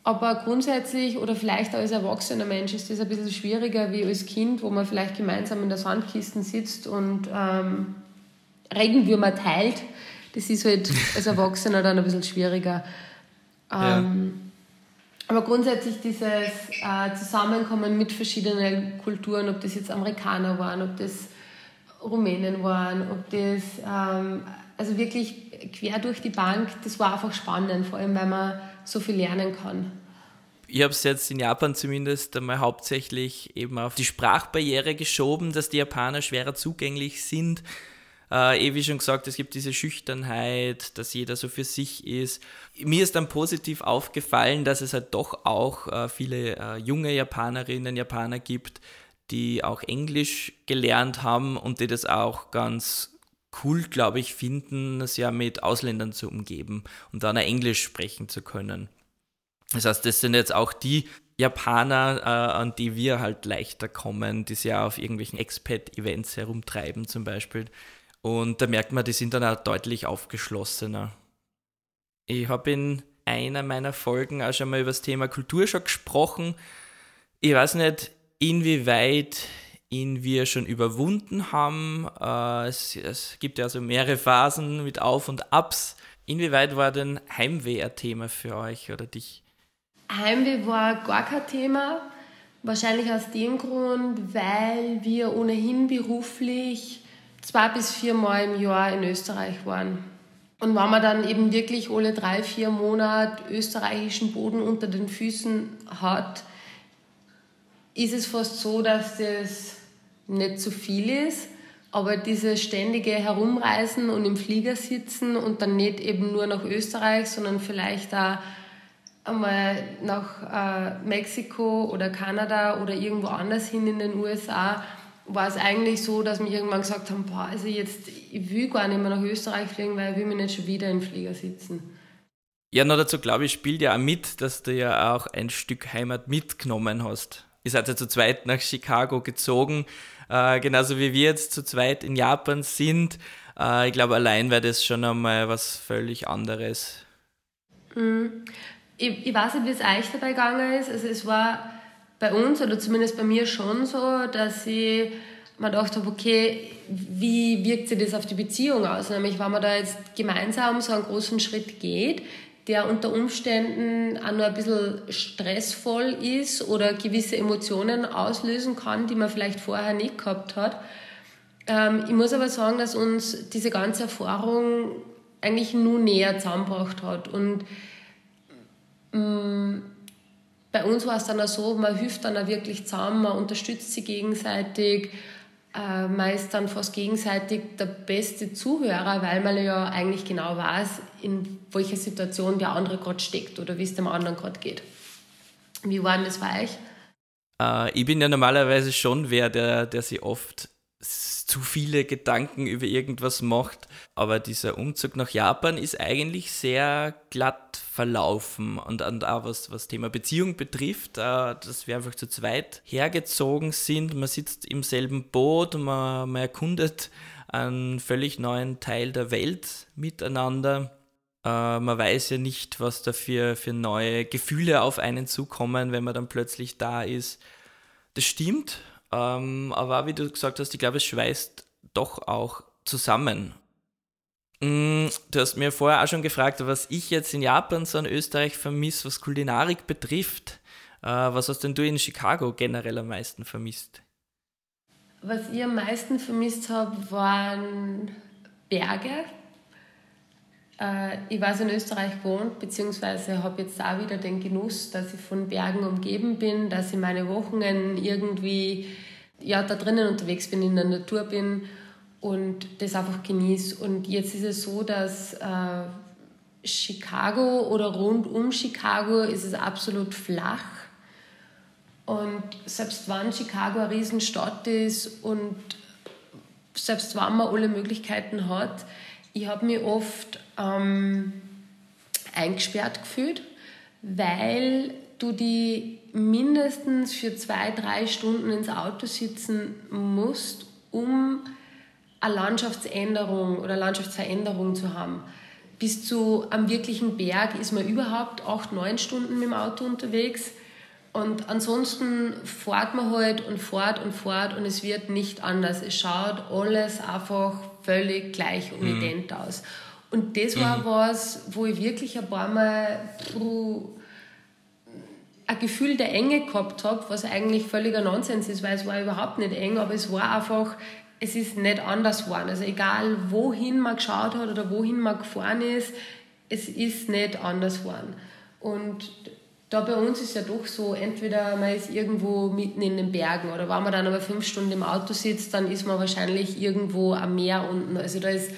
Aber grundsätzlich oder vielleicht als erwachsener Mensch ist das ein bisschen schwieriger wie als Kind, wo man vielleicht gemeinsam in der Sandkiste sitzt und ähm, Regenwürmer teilt. Das ist halt als Erwachsener dann ein bisschen schwieriger. Ähm, ja. Aber grundsätzlich dieses äh, Zusammenkommen mit verschiedenen Kulturen, ob das jetzt Amerikaner waren, ob das Rumänen waren, ob das ähm, also wirklich quer durch die Bank, das war einfach spannend, vor allem weil man so viel lernen kann. Ich habe es jetzt in Japan zumindest einmal hauptsächlich eben auf die Sprachbarriere geschoben, dass die Japaner schwerer zugänglich sind. Äh, eh wie schon gesagt, es gibt diese Schüchternheit, dass jeder so für sich ist. Mir ist dann positiv aufgefallen, dass es halt doch auch äh, viele äh, junge Japanerinnen, Japaner gibt, die auch Englisch gelernt haben und die das auch ganz cool, glaube ich, finden, es ja mit Ausländern zu umgeben und dann Englisch sprechen zu können. Das heißt, das sind jetzt auch die Japaner, äh, an die wir halt leichter kommen, die sich ja auf irgendwelchen Expat-Events herumtreiben zum Beispiel. Und da merkt man, die sind dann auch deutlich aufgeschlossener. Ich habe in einer meiner Folgen auch schon mal über das Thema Kulturschock gesprochen. Ich weiß nicht, inwieweit ihn wir schon überwunden haben. Äh, es, es, gibt ja also mehrere Phasen mit Auf und Abs. Inwieweit war denn Heimweh ein Thema für euch oder dich? Heimweh war gar kein Thema. Wahrscheinlich aus dem Grund, weil wir ohnehin beruflich zwei bis vier Mal im Jahr in Österreich waren. Und wenn man dann eben wirklich alle drei, vier Monate österreichischen Boden unter den Füßen hat, ist es fast so, dass das nicht zu viel ist. Aber dieses ständige Herumreisen und im Flieger sitzen und dann nicht eben nur nach Österreich, sondern vielleicht auch einmal nach äh, Mexiko oder Kanada oder irgendwo anders hin in den USA, war es eigentlich so, dass wir irgendwann gesagt haben, boah, also jetzt, ich will gar nicht mehr nach Österreich fliegen, weil ich will mir nicht schon wieder im Flieger sitzen. Ja, noch dazu glaube ich, spielt ja auch mit, dass du ja auch ein Stück Heimat mitgenommen hast. Ihr seid ja zu zweit nach Chicago gezogen, äh, genauso wie wir jetzt zu zweit in Japan sind. Äh, ich glaube, allein wäre das schon einmal was völlig anderes. Mhm. Ich, ich weiß nicht, wie es euch dabei gegangen ist. Also es war bei uns oder zumindest bei mir schon so, dass ich mir gedacht habe, okay, wie wirkt sich das auf die Beziehung aus? Nämlich, wenn man da jetzt gemeinsam so einen großen Schritt geht, der unter Umständen auch nur ein bisschen stressvoll ist oder gewisse Emotionen auslösen kann, die man vielleicht vorher nicht gehabt hat. Ähm, ich muss aber sagen, dass uns diese ganze Erfahrung eigentlich nur näher zusammengebracht hat. Und ähm, bei uns war es dann auch so, man hilft dann auch wirklich zusammen, man unterstützt sie gegenseitig, äh, man ist dann fast gegenseitig der beste Zuhörer, weil man ja eigentlich genau weiß, in welcher Situation der andere gerade steckt oder wie es dem anderen gerade geht. Wie war denn das bei euch? Äh, ich bin ja normalerweise schon wer, der, der sich oft zu viele Gedanken über irgendwas macht. Aber dieser Umzug nach Japan ist eigentlich sehr glatt verlaufen. Und, und auch was, was Thema Beziehung betrifft, äh, dass wir einfach zu zweit hergezogen sind. Man sitzt im selben Boot, man, man erkundet einen völlig neuen Teil der Welt miteinander. Äh, man weiß ja nicht, was da für, für neue Gefühle auf einen zukommen, wenn man dann plötzlich da ist. Das stimmt, ähm, aber wie du gesagt hast, ich glaube, es schweißt doch auch zusammen. Mm, du hast mir vorher auch schon gefragt, was ich jetzt in Japan so an Österreich vermisse, was Kulinarik betrifft. Äh, was hast denn du in Chicago generell am meisten vermisst? Was ich am meisten vermisst habe, waren Berge. Äh, ich war in Österreich gewohnt, beziehungsweise habe jetzt auch wieder den Genuss, dass ich von Bergen umgeben bin, dass ich meine Wochen irgendwie ja, da drinnen unterwegs bin, in der Natur bin und das einfach genieße. Und jetzt ist es so, dass äh, Chicago oder rund um Chicago ist es absolut flach. Und selbst wenn Chicago eine Riesenstadt ist und selbst wenn man alle Möglichkeiten hat, ich habe mich oft ähm, eingesperrt gefühlt, weil du die mindestens für zwei, drei Stunden ins Auto sitzen musst, um eine Landschaftsänderung oder Landschaftsveränderung zu haben. Bis zu einem wirklichen Berg ist man überhaupt acht, neun Stunden mit dem Auto unterwegs. Und ansonsten fährt man halt und fährt und fährt und es wird nicht anders. Es schaut alles einfach völlig gleich und mhm. ident aus. Und das war mhm. was, wo ich wirklich ein paar Mal ein Gefühl der Enge gehabt habe, was eigentlich völliger Nonsens ist, weil es war überhaupt nicht eng, aber es war einfach, es ist nicht anders geworden. Also egal, wohin man geschaut hat oder wohin man gefahren ist, es ist nicht anders geworden. Und da bei uns ist ja doch so, entweder man ist irgendwo mitten in den Bergen oder wenn man dann aber fünf Stunden im Auto sitzt, dann ist man wahrscheinlich irgendwo am Meer unten. Also da ist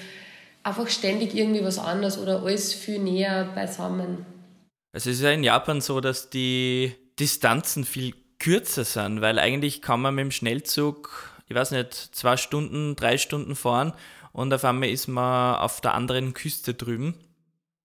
einfach ständig irgendwie was anderes oder alles viel näher beisammen. Es ist ja in Japan so, dass die Distanzen viel kürzer sind, weil eigentlich kann man mit dem Schnellzug, ich weiß nicht, zwei Stunden, drei Stunden fahren und auf einmal ist man auf der anderen Küste drüben.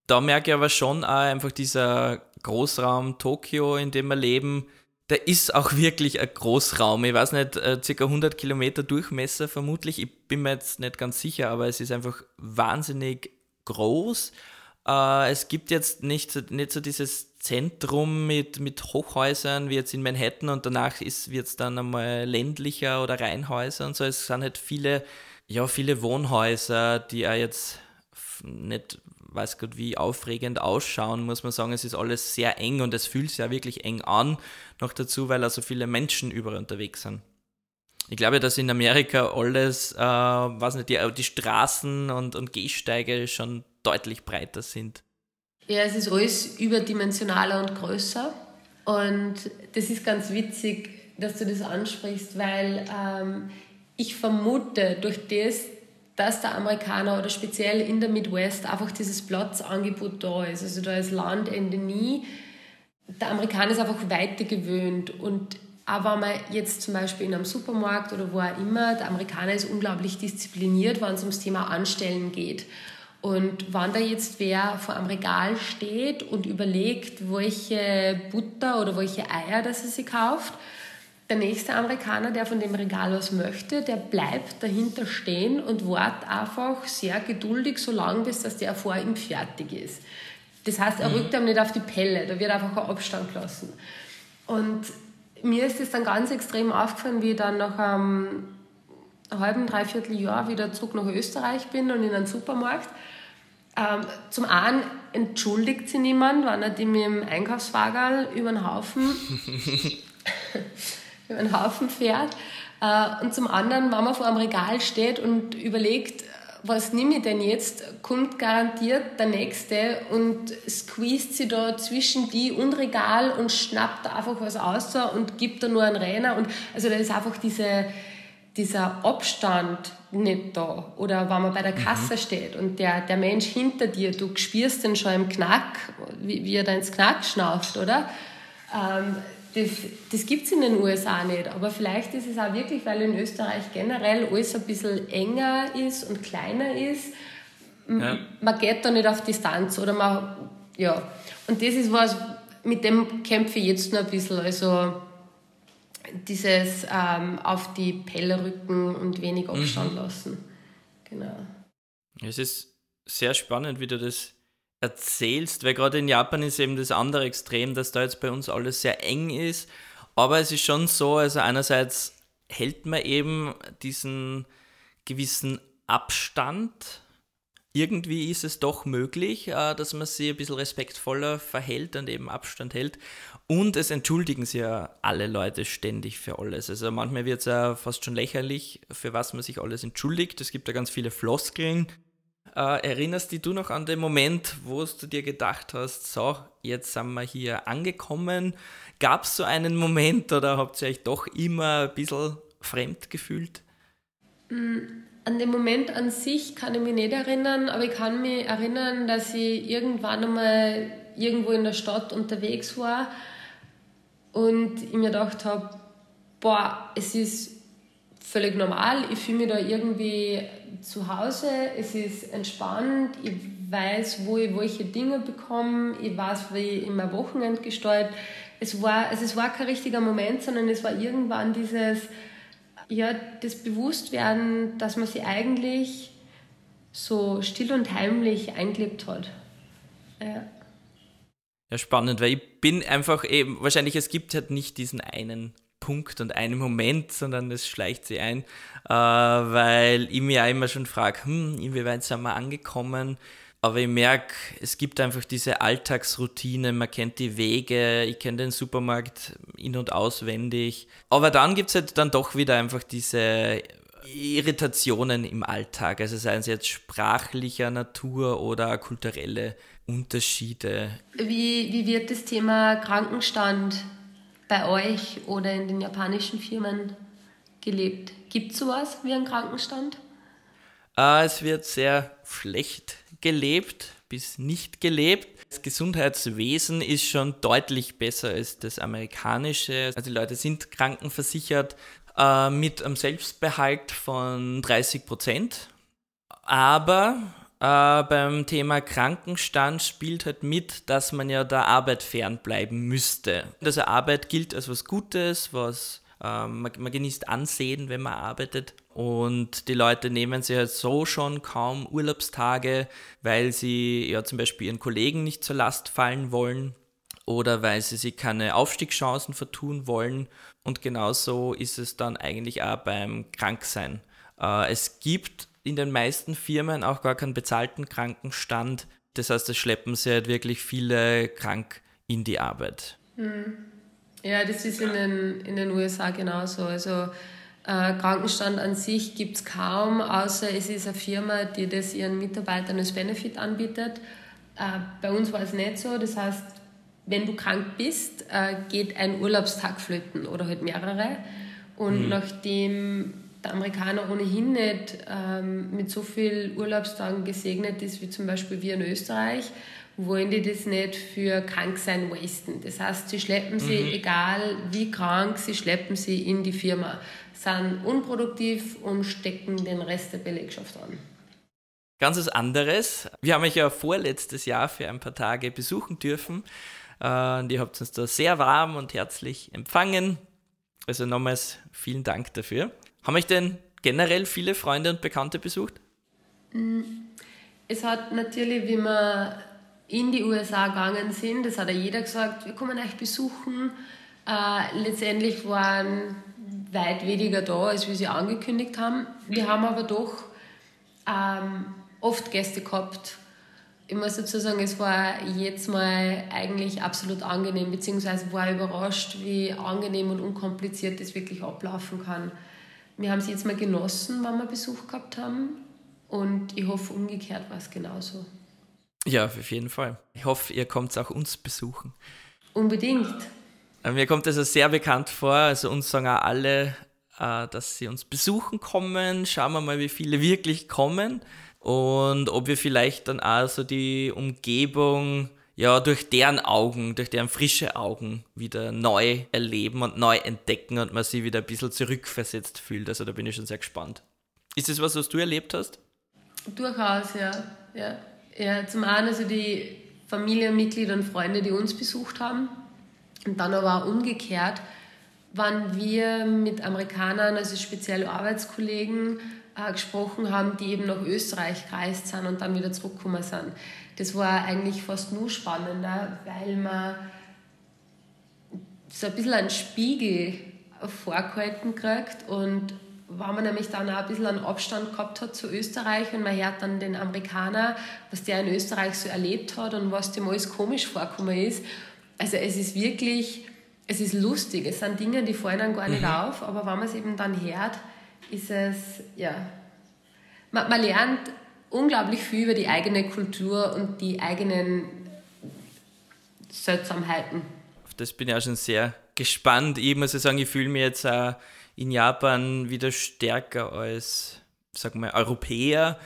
Da merke ich aber schon auch einfach dieser Großraum Tokio, in dem wir leben, der ist auch wirklich ein Großraum. Ich weiß nicht, äh, circa 100 Kilometer Durchmesser vermutlich. Ich bin mir jetzt nicht ganz sicher, aber es ist einfach wahnsinnig groß. Äh, es gibt jetzt nicht, nicht so dieses Zentrum mit, mit Hochhäusern wie jetzt in Manhattan und danach wird es dann einmal ländlicher oder Reihenhäuser und so. Es sind halt viele, ja, viele Wohnhäuser, die auch jetzt nicht weiß Gott wie aufregend ausschauen, muss man sagen, es ist alles sehr eng und es fühlt sich ja wirklich eng an, noch dazu, weil also viele Menschen überall unterwegs sind. Ich glaube, dass in Amerika alles, äh, weiß nicht, die, die Straßen und, und Gehsteige schon deutlich breiter sind. Ja, es ist alles überdimensionaler und größer. Und das ist ganz witzig, dass du das ansprichst, weil ähm, ich vermute, durch das, dass der Amerikaner oder speziell in der Midwest einfach dieses Platzangebot da ist. Also da ist Landende nie. Der Amerikaner ist einfach weiter gewöhnt und auch wenn man jetzt zum Beispiel in einem Supermarkt oder wo auch immer, der Amerikaner ist unglaublich diszipliniert, wenn es ums Thema Anstellen geht. Und wenn da jetzt wer vor einem Regal steht und überlegt, welche Butter oder welche Eier das er sich kauft, der nächste Amerikaner, der von dem Regal was möchte, der bleibt dahinter stehen und wartet einfach sehr geduldig so lange, bis dass der vor ihm fertig ist. Das heißt, er mhm. rückt ihm nicht auf die Pelle, da wird einfach ein Abstand gelassen. Und mir ist es dann ganz extrem aufgefallen, wie ich dann nach einem halben, dreiviertel Jahr wieder zurück nach Österreich bin und in einen Supermarkt. Ähm, zum einen entschuldigt sich niemand, wenn er die mit dem Einkaufswagen über den Haufen über einen Haufen fährt. Äh, und zum anderen, wenn man vor einem Regal steht und überlegt, was nehme ich denn jetzt, kommt garantiert der Nächste und squeezed sie da zwischen die und Regal und schnappt da einfach was aus und gibt da nur einen Renner. Und also da ist einfach diese, dieser Abstand nicht da. Oder wenn man bei der mhm. Kasse mhm. steht und der, der Mensch hinter dir, du spürst den schon im Knack, wie, wie er da ins Knack schnauft, oder? Ähm, das, das gibt es in den USA nicht. Aber vielleicht ist es auch wirklich, weil in Österreich generell alles ein bisschen enger ist und kleiner ist. Ja. Man geht da nicht auf Distanz oder man, ja. Und das ist was, mit dem kämpfe ich jetzt noch ein bisschen. Also dieses ähm, auf die Pelle rücken und wenig Abstand mhm. lassen. Genau. Es ist sehr spannend, wie du das erzählst, weil gerade in Japan ist eben das andere Extrem, dass da jetzt bei uns alles sehr eng ist. Aber es ist schon so, also einerseits hält man eben diesen gewissen Abstand. Irgendwie ist es doch möglich, äh, dass man sich ein bisschen respektvoller verhält und eben Abstand hält. Und es entschuldigen sich ja alle Leute ständig für alles. Also manchmal wird es ja fast schon lächerlich, für was man sich alles entschuldigt. Es gibt ja ganz viele Floskeln äh, erinnerst dich du noch an den Moment, wo du dir gedacht hast, so, jetzt sind wir hier angekommen? Gab es so einen Moment oder habt ihr euch doch immer ein bisschen fremd gefühlt? Mm, an den Moment an sich kann ich mich nicht erinnern, aber ich kann mich erinnern, dass ich irgendwann einmal irgendwo in der Stadt unterwegs war und ich mir gedacht habe, boah, es ist völlig normal. Ich fühle mich da irgendwie zu Hause. Es ist entspannt. Ich weiß, wo ich welche Dinge bekomme. Ich weiß, wie ich mein Wochenende gesteuert. Es war, also es war kein richtiger Moment, sondern es war irgendwann dieses, ja, das Bewusstwerden, dass man sich eigentlich so still und heimlich eingelebt hat. Ja. Ja, spannend, weil ich bin einfach eben, wahrscheinlich es gibt halt nicht diesen einen Punkt und einen Moment, sondern es schleicht sie ein, äh, weil ich mir ja immer schon frage, hm, inwieweit sind wir angekommen? Aber ich merke, es gibt einfach diese Alltagsroutine, man kennt die Wege, ich kenne den Supermarkt in- und auswendig. Aber dann gibt es halt dann doch wieder einfach diese Irritationen im Alltag, also seien sie jetzt sprachlicher Natur oder kulturelle Unterschiede? Wie, wie wird das Thema Krankenstand bei euch oder in den japanischen Firmen gelebt? Gibt es sowas wie einen Krankenstand? Äh, es wird sehr schlecht gelebt bis nicht gelebt. Das Gesundheitswesen ist schon deutlich besser als das amerikanische. Also die Leute sind krankenversichert äh, mit einem Selbstbehalt von 30 Prozent. Aber äh, beim Thema Krankenstand spielt halt mit, dass man ja der Arbeit fernbleiben müsste. Also Arbeit gilt als was Gutes, was äh, man, man genießt Ansehen, wenn man arbeitet. Und die Leute nehmen sich halt so schon kaum Urlaubstage, weil sie ja zum Beispiel ihren Kollegen nicht zur Last fallen wollen oder weil sie sich keine Aufstiegschancen vertun wollen. Und genauso ist es dann eigentlich auch beim Kranksein. Äh, es gibt in den meisten Firmen auch gar keinen bezahlten Krankenstand. Das heißt, es schleppen sie halt wirklich viele krank in die Arbeit. Hm. Ja, das ist in den, in den USA genauso. Also äh, Krankenstand an sich gibt es kaum, außer es ist eine Firma, die das ihren Mitarbeitern als Benefit anbietet. Äh, bei uns war es nicht so. Das heißt, wenn du krank bist, äh, geht ein Urlaubstag flöten oder halt mehrere. Und mhm. nachdem der Amerikaner ohnehin nicht ähm, mit so vielen Urlaubstagen gesegnet ist, wie zum Beispiel wir in Österreich, wollen die das nicht für Kranksein wasten. Das heißt, sie schleppen sie, mhm. egal wie krank, sie schleppen sie in die Firma sind unproduktiv und stecken den Rest der Belegschaft an. Ganz was anderes. Wir haben euch ja vorletztes Jahr für ein paar Tage besuchen dürfen. Äh, und ihr habt uns da sehr warm und herzlich empfangen. Also nochmals vielen Dank dafür. Haben euch denn generell viele Freunde und Bekannte besucht? Es hat natürlich, wie wir in die USA gegangen sind, das hat ja jeder gesagt, wir kommen euch besuchen. Äh, letztendlich waren weit weniger da, als wir sie angekündigt haben. Wir haben aber doch ähm, oft Gäste gehabt. Ich muss dazu sagen, es war jetzt mal eigentlich absolut angenehm, beziehungsweise war überrascht, wie angenehm und unkompliziert das wirklich ablaufen kann. Wir haben es jetzt mal genossen, wenn wir Besuch gehabt haben und ich hoffe, umgekehrt war es genauso. Ja, auf jeden Fall. Ich hoffe, ihr kommt auch uns besuchen. Unbedingt. Äh, mir kommt das also sehr bekannt vor. Also uns sagen auch alle, äh, dass sie uns besuchen kommen. Schauen wir mal, wie viele wirklich kommen und ob wir vielleicht dann auch so die Umgebung ja durch deren Augen, durch deren frische Augen wieder neu erleben und neu entdecken und man sie wieder ein bisschen zurückversetzt fühlt. Also da bin ich schon sehr gespannt. Ist das was, was du erlebt hast? Durchaus, ja. ja. ja zum einen also die Familienmitglieder und Freunde, die uns besucht haben und dann aber auch umgekehrt, wann wir mit Amerikanern, also speziell Arbeitskollegen, äh, gesprochen haben, die eben nach Österreich gereist sind und dann wieder zurückgekommen sind. Das war eigentlich fast nur spannender, weil man so ein bisschen einen Spiegel vorgehalten kriegt und wenn man nämlich dann auch ein bisschen einen Abstand gehabt hat zu Österreich und man hört dann den Amerikaner, was der in Österreich so erlebt hat und was dem alles komisch vorgekommen ist also es ist wirklich, es ist lustig. Es sind Dinge, die fallen dann gar nicht mhm. auf, aber wenn man es eben dann hört, ist es, ja, man, man lernt unglaublich viel über die eigene Kultur und die eigenen Seltsamheiten. Auf das bin ich auch schon sehr gespannt. Ich muss sagen, ich fühle mich jetzt auch in Japan wieder stärker als, sag mal, Europäer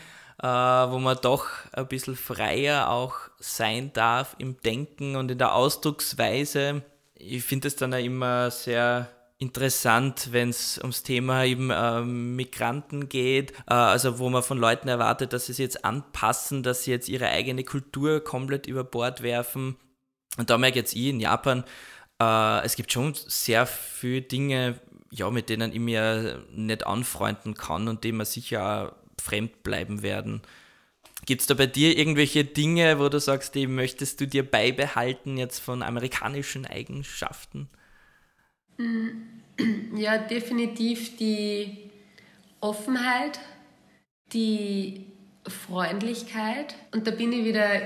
äh, wo man doch ein bisschen freier auch sein darf im Denken und in der Ausdrucksweise. Ich finde es dann auch immer sehr interessant, wenn es ums Thema eben äh, Migranten geht, äh, also wo man von Leuten erwartet, dass sie sich jetzt anpassen, dass sie jetzt ihre eigene Kultur komplett über Bord werfen. Und da merke ich jetzt ich in Japan, äh, es gibt schon sehr viele Dinge, ja, mit denen ich mir nicht anfreunden kann und die man sicher fremd bleiben werden. Gibt es da bei dir irgendwelche Dinge, wo du sagst, die möchtest du dir beibehalten jetzt von amerikanischen Eigenschaften? Ja, definitiv die Offenheit, die Freundlichkeit. Und da bin ich wieder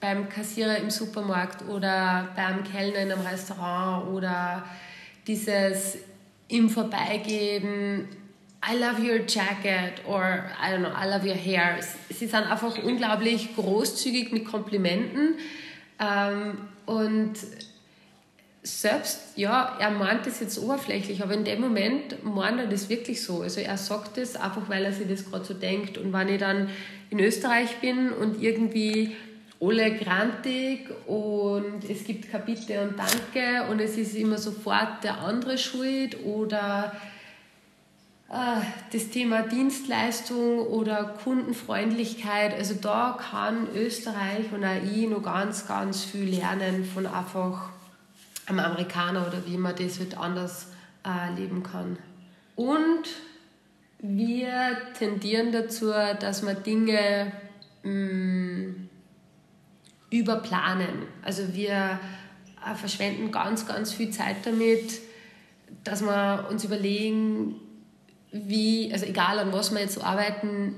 beim Kassierer im Supermarkt oder beim Kellner in einem Restaurant oder dieses im Vorbeigehen I love your jacket or I don't know, I love your hair. Sie sind einfach unglaublich großzügig mit Komplimenten ähm, und selbst, ja, er meint das jetzt oberflächlich, aber in dem Moment meint er das wirklich so. Also er sagt das einfach, weil er sich das gerade so denkt. Und wenn ich dann in Österreich bin und irgendwie alle grantig und es gibt kein Bitte und Danke und es ist immer sofort der andere schuld oder äh, das Thema Dienstleistung oder Kundenfreundlichkeit, also da kann Österreich und auch ich noch ganz, ganz viel lernen von einfach einem Amerikaner oder wie man das halt anders äh, leben kann. Und wir tendieren dazu, dass wir Dinge mh, mm, überplanen. Also wir äh, verschwenden ganz, ganz viel Zeit damit, dass wir uns überlegen, wie, also egal an was wir jetzt arbeiten,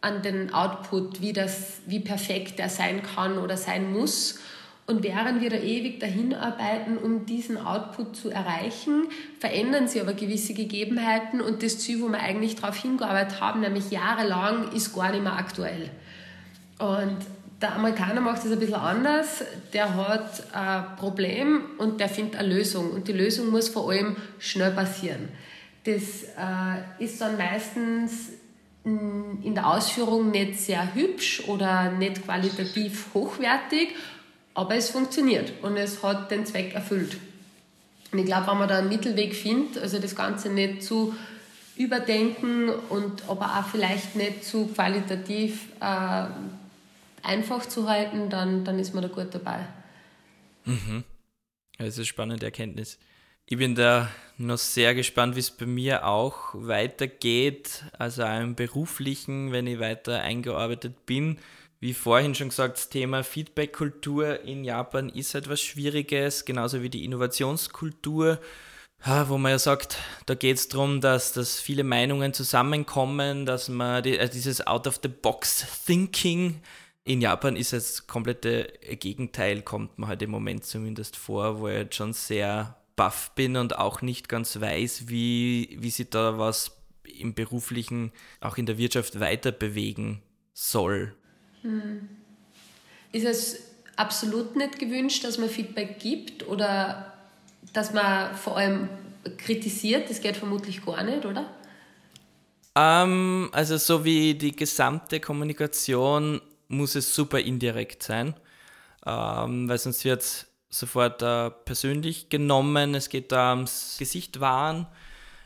an den Output, wie, das, wie perfekt der sein kann oder sein muss. Und während wir da ewig dahin arbeiten, um diesen Output zu erreichen, verändern sich aber gewisse Gegebenheiten und das Ziel, wo wir eigentlich darauf hingearbeitet haben, nämlich jahrelang, ist gar nicht mehr aktuell. Und der Amerikaner macht das ein bisschen anders. Der hat ein Problem und der findet eine Lösung. Und die Lösung muss vor allem schnell passieren. Das äh, ist dann meistens in der Ausführung nicht sehr hübsch oder nicht qualitativ hochwertig, aber es funktioniert und es hat den Zweck erfüllt. Und ich glaube, wenn man da einen Mittelweg findet, also das Ganze nicht zu überdenken und aber auch vielleicht nicht zu qualitativ äh, einfach zu halten, dann, dann ist man da gut dabei. Mhm. Das ist eine spannende Erkenntnis. Ich bin da noch sehr gespannt, wie es bei mir auch weitergeht, also auch im beruflichen, wenn ich weiter eingearbeitet bin. Wie vorhin schon gesagt, das Thema Feedback-Kultur in Japan ist etwas Schwieriges, genauso wie die Innovationskultur, wo man ja sagt, da geht es darum, dass, dass viele Meinungen zusammenkommen, dass man die, also dieses Out-of-the-Box-Thinking in Japan ist das komplette Gegenteil, kommt man halt im Moment zumindest vor, wo ich jetzt schon sehr baff bin und auch nicht ganz weiß, wie, wie sich da was im beruflichen, auch in der Wirtschaft weiter bewegen soll. Hm. Ist es absolut nicht gewünscht, dass man Feedback gibt oder dass man vor allem kritisiert? Das geht vermutlich gar nicht, oder? Ähm, also so wie die gesamte Kommunikation muss es super indirekt sein, ähm, weil sonst wird es sofort äh, persönlich genommen. Es geht da ums Gesicht wahren.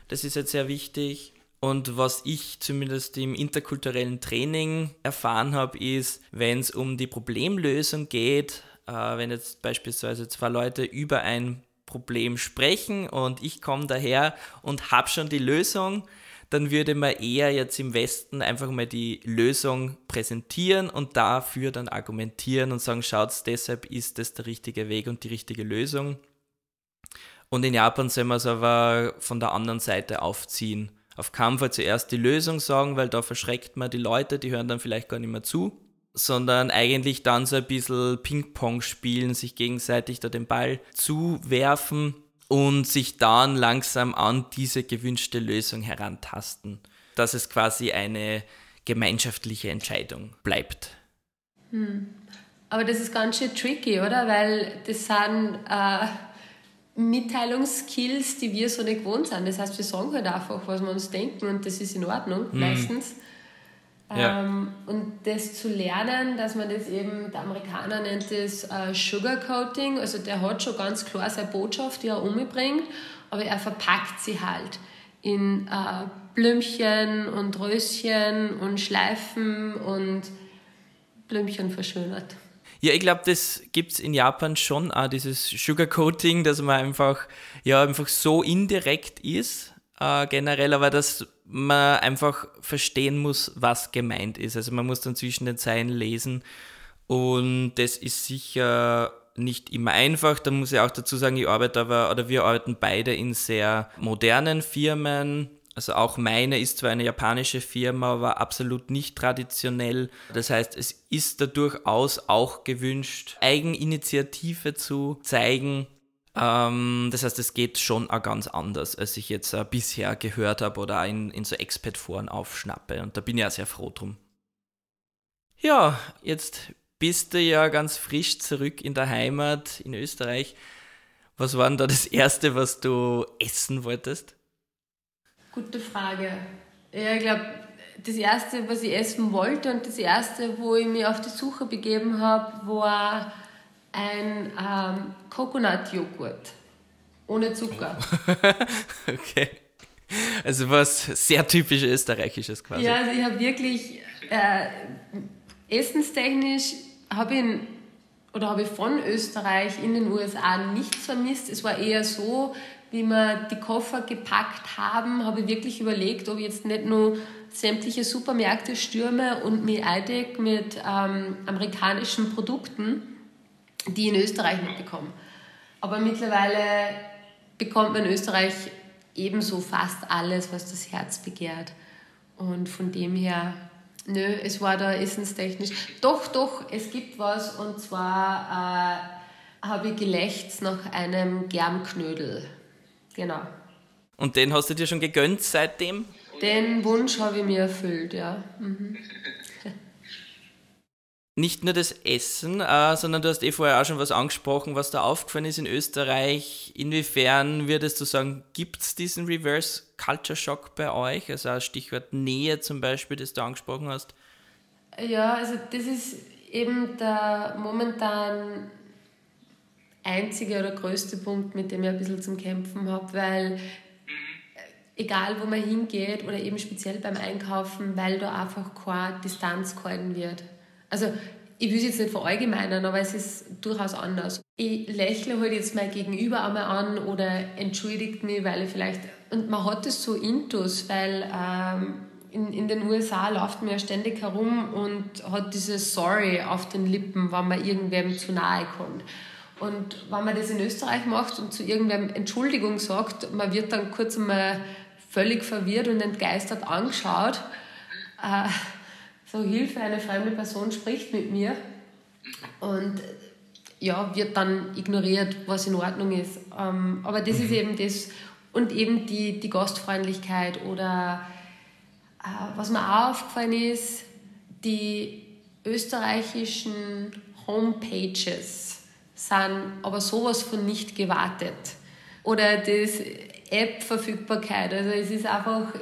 Das ist jetzt sehr wichtig. Und was ich zumindest im interkulturellen Training erfahren habe, ist, wenn es um die Problemlösung geht, äh, wenn jetzt beispielsweise zwei Leute über ein Problem sprechen und ich komme daher und habe schon die Lösung, dann würde man eher jetzt im Westen einfach mal die Lösung präsentieren und dafür dann argumentieren und sagen, schaut, deshalb ist das der richtige Weg und die richtige Lösung. Und in Japan soll man es aber von der anderen Seite aufziehen. Auf keinen Fall zuerst die Lösung sagen, weil da verschreckt man die Leute, die hören dann vielleicht gar nicht mehr zu, sondern eigentlich dann so ein bisschen Ping-Pong spielen, sich gegenseitig da den Ball zuwerfen und sich dann langsam an diese gewünschte Lösung herantasten, dass es quasi eine gemeinschaftliche Entscheidung bleibt. Hm. Aber das ist ganz schön tricky, oder? Weil das sind äh, Mitteilungsskills, die wir so nicht gewohnt sind. Das heißt, wir sagen halt einfach, was wir uns denken und das ist in Ordnung, hm. meistens. Ja. Ähm, und das zu lernen, dass man das eben, der Amerikaner nennt das äh, Sugarcoating, also der hat schon ganz klar seine Botschaft, die er umbringt, aber er verpackt sie halt in äh, Blümchen und Röschen und Schleifen und Blümchen verschönert. Ja, ich glaube, das gibt es in Japan schon auch, dieses Sugarcoating, dass man einfach, ja, einfach so indirekt ist, äh, generell, aber dass man einfach verstehen muss, was gemeint ist. Also man muss dann zwischen den Zeilen lesen und das ist sicher nicht immer einfach. Da muss ich auch dazu sagen, ich arbeite aber, oder wir arbeiten beide in sehr modernen Firmen. Also auch meine ist zwar eine japanische Firma, aber absolut nicht traditionell. Das heißt, es ist da durchaus auch gewünscht, Eigeninitiative zu zeigen Ähm, das heißt, es geht schon auch ganz anders, als ich jetzt äh, bisher gehört habe oder in, in so Expat-Foren aufschnappe. Und da bin ich ja sehr froh drum. Ja, jetzt bist du ja ganz frisch zurück in der Heimat in Österreich. Was war denn da das Erste, was du essen wolltest? Gute Frage. Ja, ich glaube, das Erste, was ich essen wollte und das Erste, wo ich mich auf die Suche begeben habe, war ein ähm, Coconut-Joghurt. Ohne Zucker. okay. Also was sehr typisch österreichisches quasi. Ja, also ich habe wirklich äh, essenstechnisch habe ich oder habe ich von Österreich in den USA nichts vermisst. Es war eher so, wie wir die Koffer gepackt haben, habe ich wirklich überlegt, ob ich jetzt nicht nur sämtliche Supermärkte stürme und mich eindecke mit ähm, amerikanischen Produkten, die in Österreich nicht bekomme. Aber mittlerweile bekommt man in Österreich ebenso fast alles, was das Herz begehrt. Und von dem her, nö, es war da essenstechnisch. Doch, doch, es gibt was und zwar äh, habe ich gelächzt nach einem Germknödel. Genau. Und den hast du dir schon gegönnt seitdem? Den Wunsch habe ich mir erfüllt, ja. Mhm. Nicht nur das Essen, äh, sondern du hast eh vorher auch schon was angesprochen, was da aufgefallen ist in Österreich. Inwiefern würdest du sagen, gibt es diesen Reverse Culture Shock bei euch? Also ein Stichwort Nähe zum Beispiel, das du angesprochen hast. Ja, also das ist eben der momentan einzige oder größte Punkt, mit dem ich ein bisschen zum Kämpfen habe, weil egal wo man hingeht oder eben speziell beim Einkaufen, weil da einfach keine Distanz gehalten wird. Also ich will es jetzt nicht verallgemeinern, aber es ist durchaus anders. Ich lächle halt jetzt mein Gegenüber einmal an oder entschuldigt mich, weil ich vielleicht... Und man hat es so intus, weil ähm, in, in den USA läuft man ja ständig herum und hat dieses Sorry auf den Lippen, wenn man irgendwem zu nahe kommt. Und wenn man das in Österreich macht und zu irgendwem Entschuldigung sagt, man wird dann kurz einmal völlig verwirrt und entgeistert angeschaut. Äh, so Hilfe, eine fremde Person spricht mit mir und ja, wird dann ignoriert, was in Ordnung ist. Ähm, aber das ist mhm. eben das und eben die, die Gastfreundlichkeit oder äh, was mir auch aufgefallen ist, die österreichischen Homepages sind aber sowas von nicht gewartet. Oder das App-Verfügbarkeit. Also es ist einfach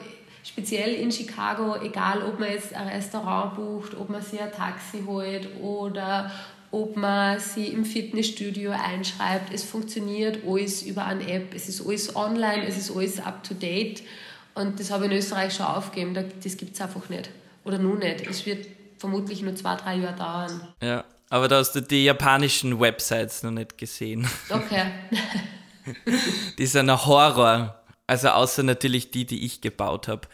speziell in Chicago, egal ob man jetzt ein Restaurant bucht, ob man sich ein Taxi holt oder ob man sie im Fitnessstudio einschreibt. Es funktioniert alles über eine App. Es ist alles online, es ist alles up to date. Und das habe ich in Österreich schon aufgegeben. Das gibt es einfach nicht. Oder nur nicht. Es wird vermutlich nur zwei, drei Jahre dauern. Ja, aber da hast du die japanischen Websites noch nicht gesehen. Okay. die sind ein Horror. Also außer natürlich die, die ich gebaut habe.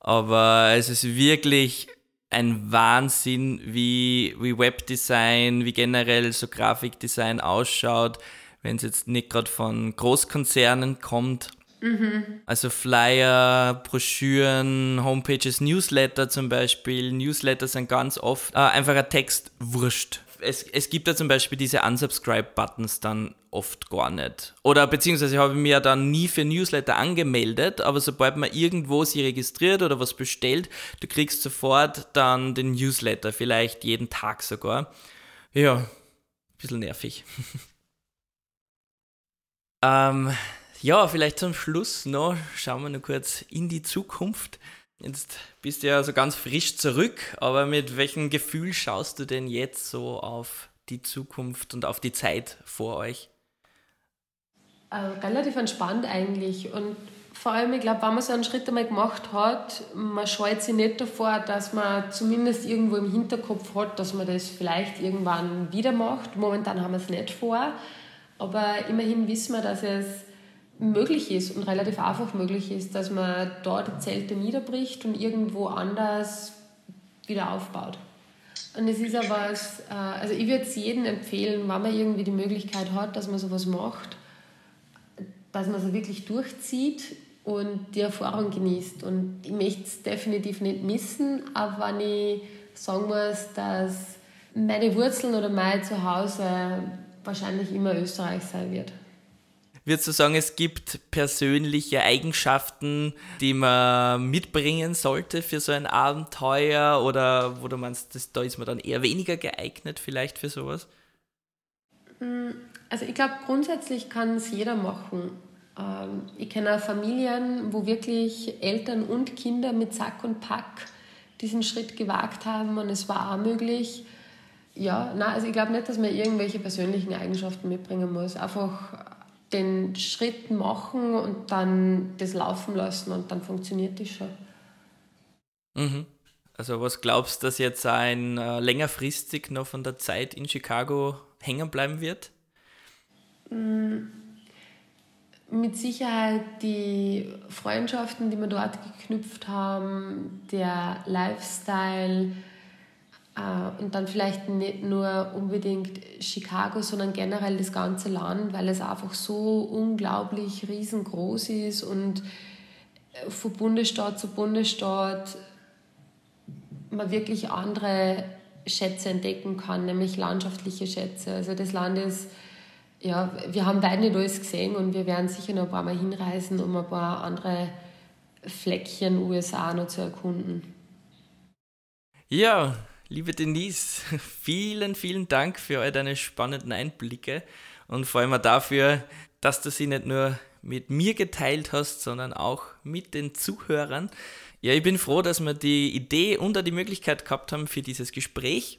Aber es ist wirklich ein Wahnsinn, wie, wie Webdesign, wie generell so Grafikdesign ausschaut, wenn es jetzt nicht gerade von Großkonzernen kommt. Mhm. Also Flyer, Broschüren, Homepages, Newsletter zum Beispiel. Newsletter sind ganz oft äh, einfach ein Text wurscht es, es gibt ja zum Beispiel diese Unsubscribe-Buttons dann oft gar nicht. Oder beziehungsweise habe ich mir ja dann nie für Newsletter angemeldet, aber sobald man irgendwo sich registriert oder was bestellt, du kriegst sofort dann den Newsletter, vielleicht jeden Tag sogar. Ja, ein bisschen nervig. ähm, ja, vielleicht zum Schluss noch, schauen wir noch kurz in die Zukunft. Jetzt bist du ja so ganz frisch zurück, aber mit welchem Gefühl schaust du denn jetzt so auf die Zukunft und auf die Zeit vor euch? Also relativ entspannt eigentlich und vor allem, ich glaube, wenn man so einen Schritt einmal gemacht hat, man scheut sich nicht davor, dass man zumindest irgendwo im Hinterkopf hat, dass man das vielleicht irgendwann wieder macht. Momentan haben wir es nicht vor, aber immerhin wissen wir, dass es möglich ist und relativ einfach möglich ist, dass man dort Zelte niederbricht und irgendwo anders wieder aufbaut. Und es ist aber, äh, also ich würde es jedem empfehlen, wenn man irgendwie die Möglichkeit hat, dass man sowas macht, dass man es wirklich durchzieht und die Erfahrung genießt. Und ich möchte es definitiv nicht missen, aber wenn ich sagen muss, dass meine Wurzeln oder mein Zuhause wahrscheinlich immer Österreich sein wird. Würdest du sagen, es gibt persönliche Eigenschaften, die man mitbringen sollte für so ein Abenteuer oder wo du meinst, das, da ist man dann eher weniger geeignet vielleicht für sowas? Hm, also ich glaube, grundsätzlich kann es jeder machen. Ähm, ich kenne Familien, wo wirklich Eltern und Kinder mit Sack und Pack diesen Schritt gewagt haben und es war auch möglich. Ja, nein, also ich glaube nicht, dass man irgendwelche persönlichen Eigenschaften mitbringen muss. Einfach den Schritt machen und dann das laufen lassen und dann funktioniert das schon. Mhm. Also was glaubst du, dass jetzt ein äh, längerfristig noch von der Zeit in Chicago hängen bleiben wird? Mm, mit Sicherheit die Freundschaften, die wir dort geknüpft haben, der Lifestyle, und dann vielleicht nicht nur unbedingt Chicago, sondern generell das ganze Land, weil es einfach so unglaublich riesengroß ist und äh, von Bundesstaat zu Bundesstaat man wirklich andere Schätze entdecken kann, nämlich landschaftliche Schätze. Also das Land ist, ja, wir haben beide nicht alles gesehen und wir werden sicher noch ein paar Mal hinreisen, um ein paar andere Fleckchen USA noch zu erkunden. Ja, Liebe Denise, vielen, vielen Dank für all deine spannenden Einblicke und vor allem auch dafür, dass du sie nicht nur mit mir geteilt hast, sondern auch mit den Zuhörern. Ja, ich bin froh, dass wir die Idee und auch die Möglichkeit gehabt haben für dieses Gespräch.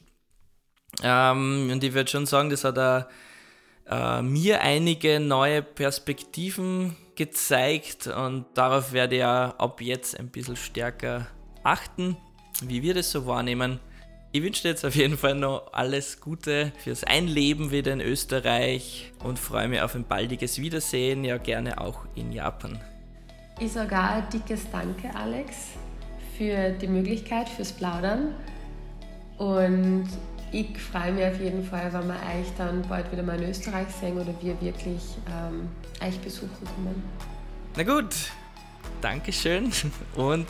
Ähm, und ich würde schon sagen, das hat auch, äh, mir einige neue Perspektiven gezeigt und darauf werde ich ja ab jetzt ein bisschen stärker achten, wie wir das so wahrnehmen. Ich wünsche dir jetzt auf jeden Fall noch alles Gute fürs Einleben wieder in Österreich und freue mich auf ein baldiges Wiedersehen, ja gerne auch in Japan. Ich sage auch ein dickes Danke, Alex, für die Möglichkeit, fürs Plaudern. Und ich freue mich auf jeden Fall, wenn wir euch dann bald wieder mal in Österreich sehen oder wir wirklich ähm, euch besuchen kommen. Na gut, Dankeschön und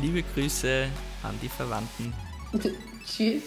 liebe Grüße an die Verwandten. Tschüss.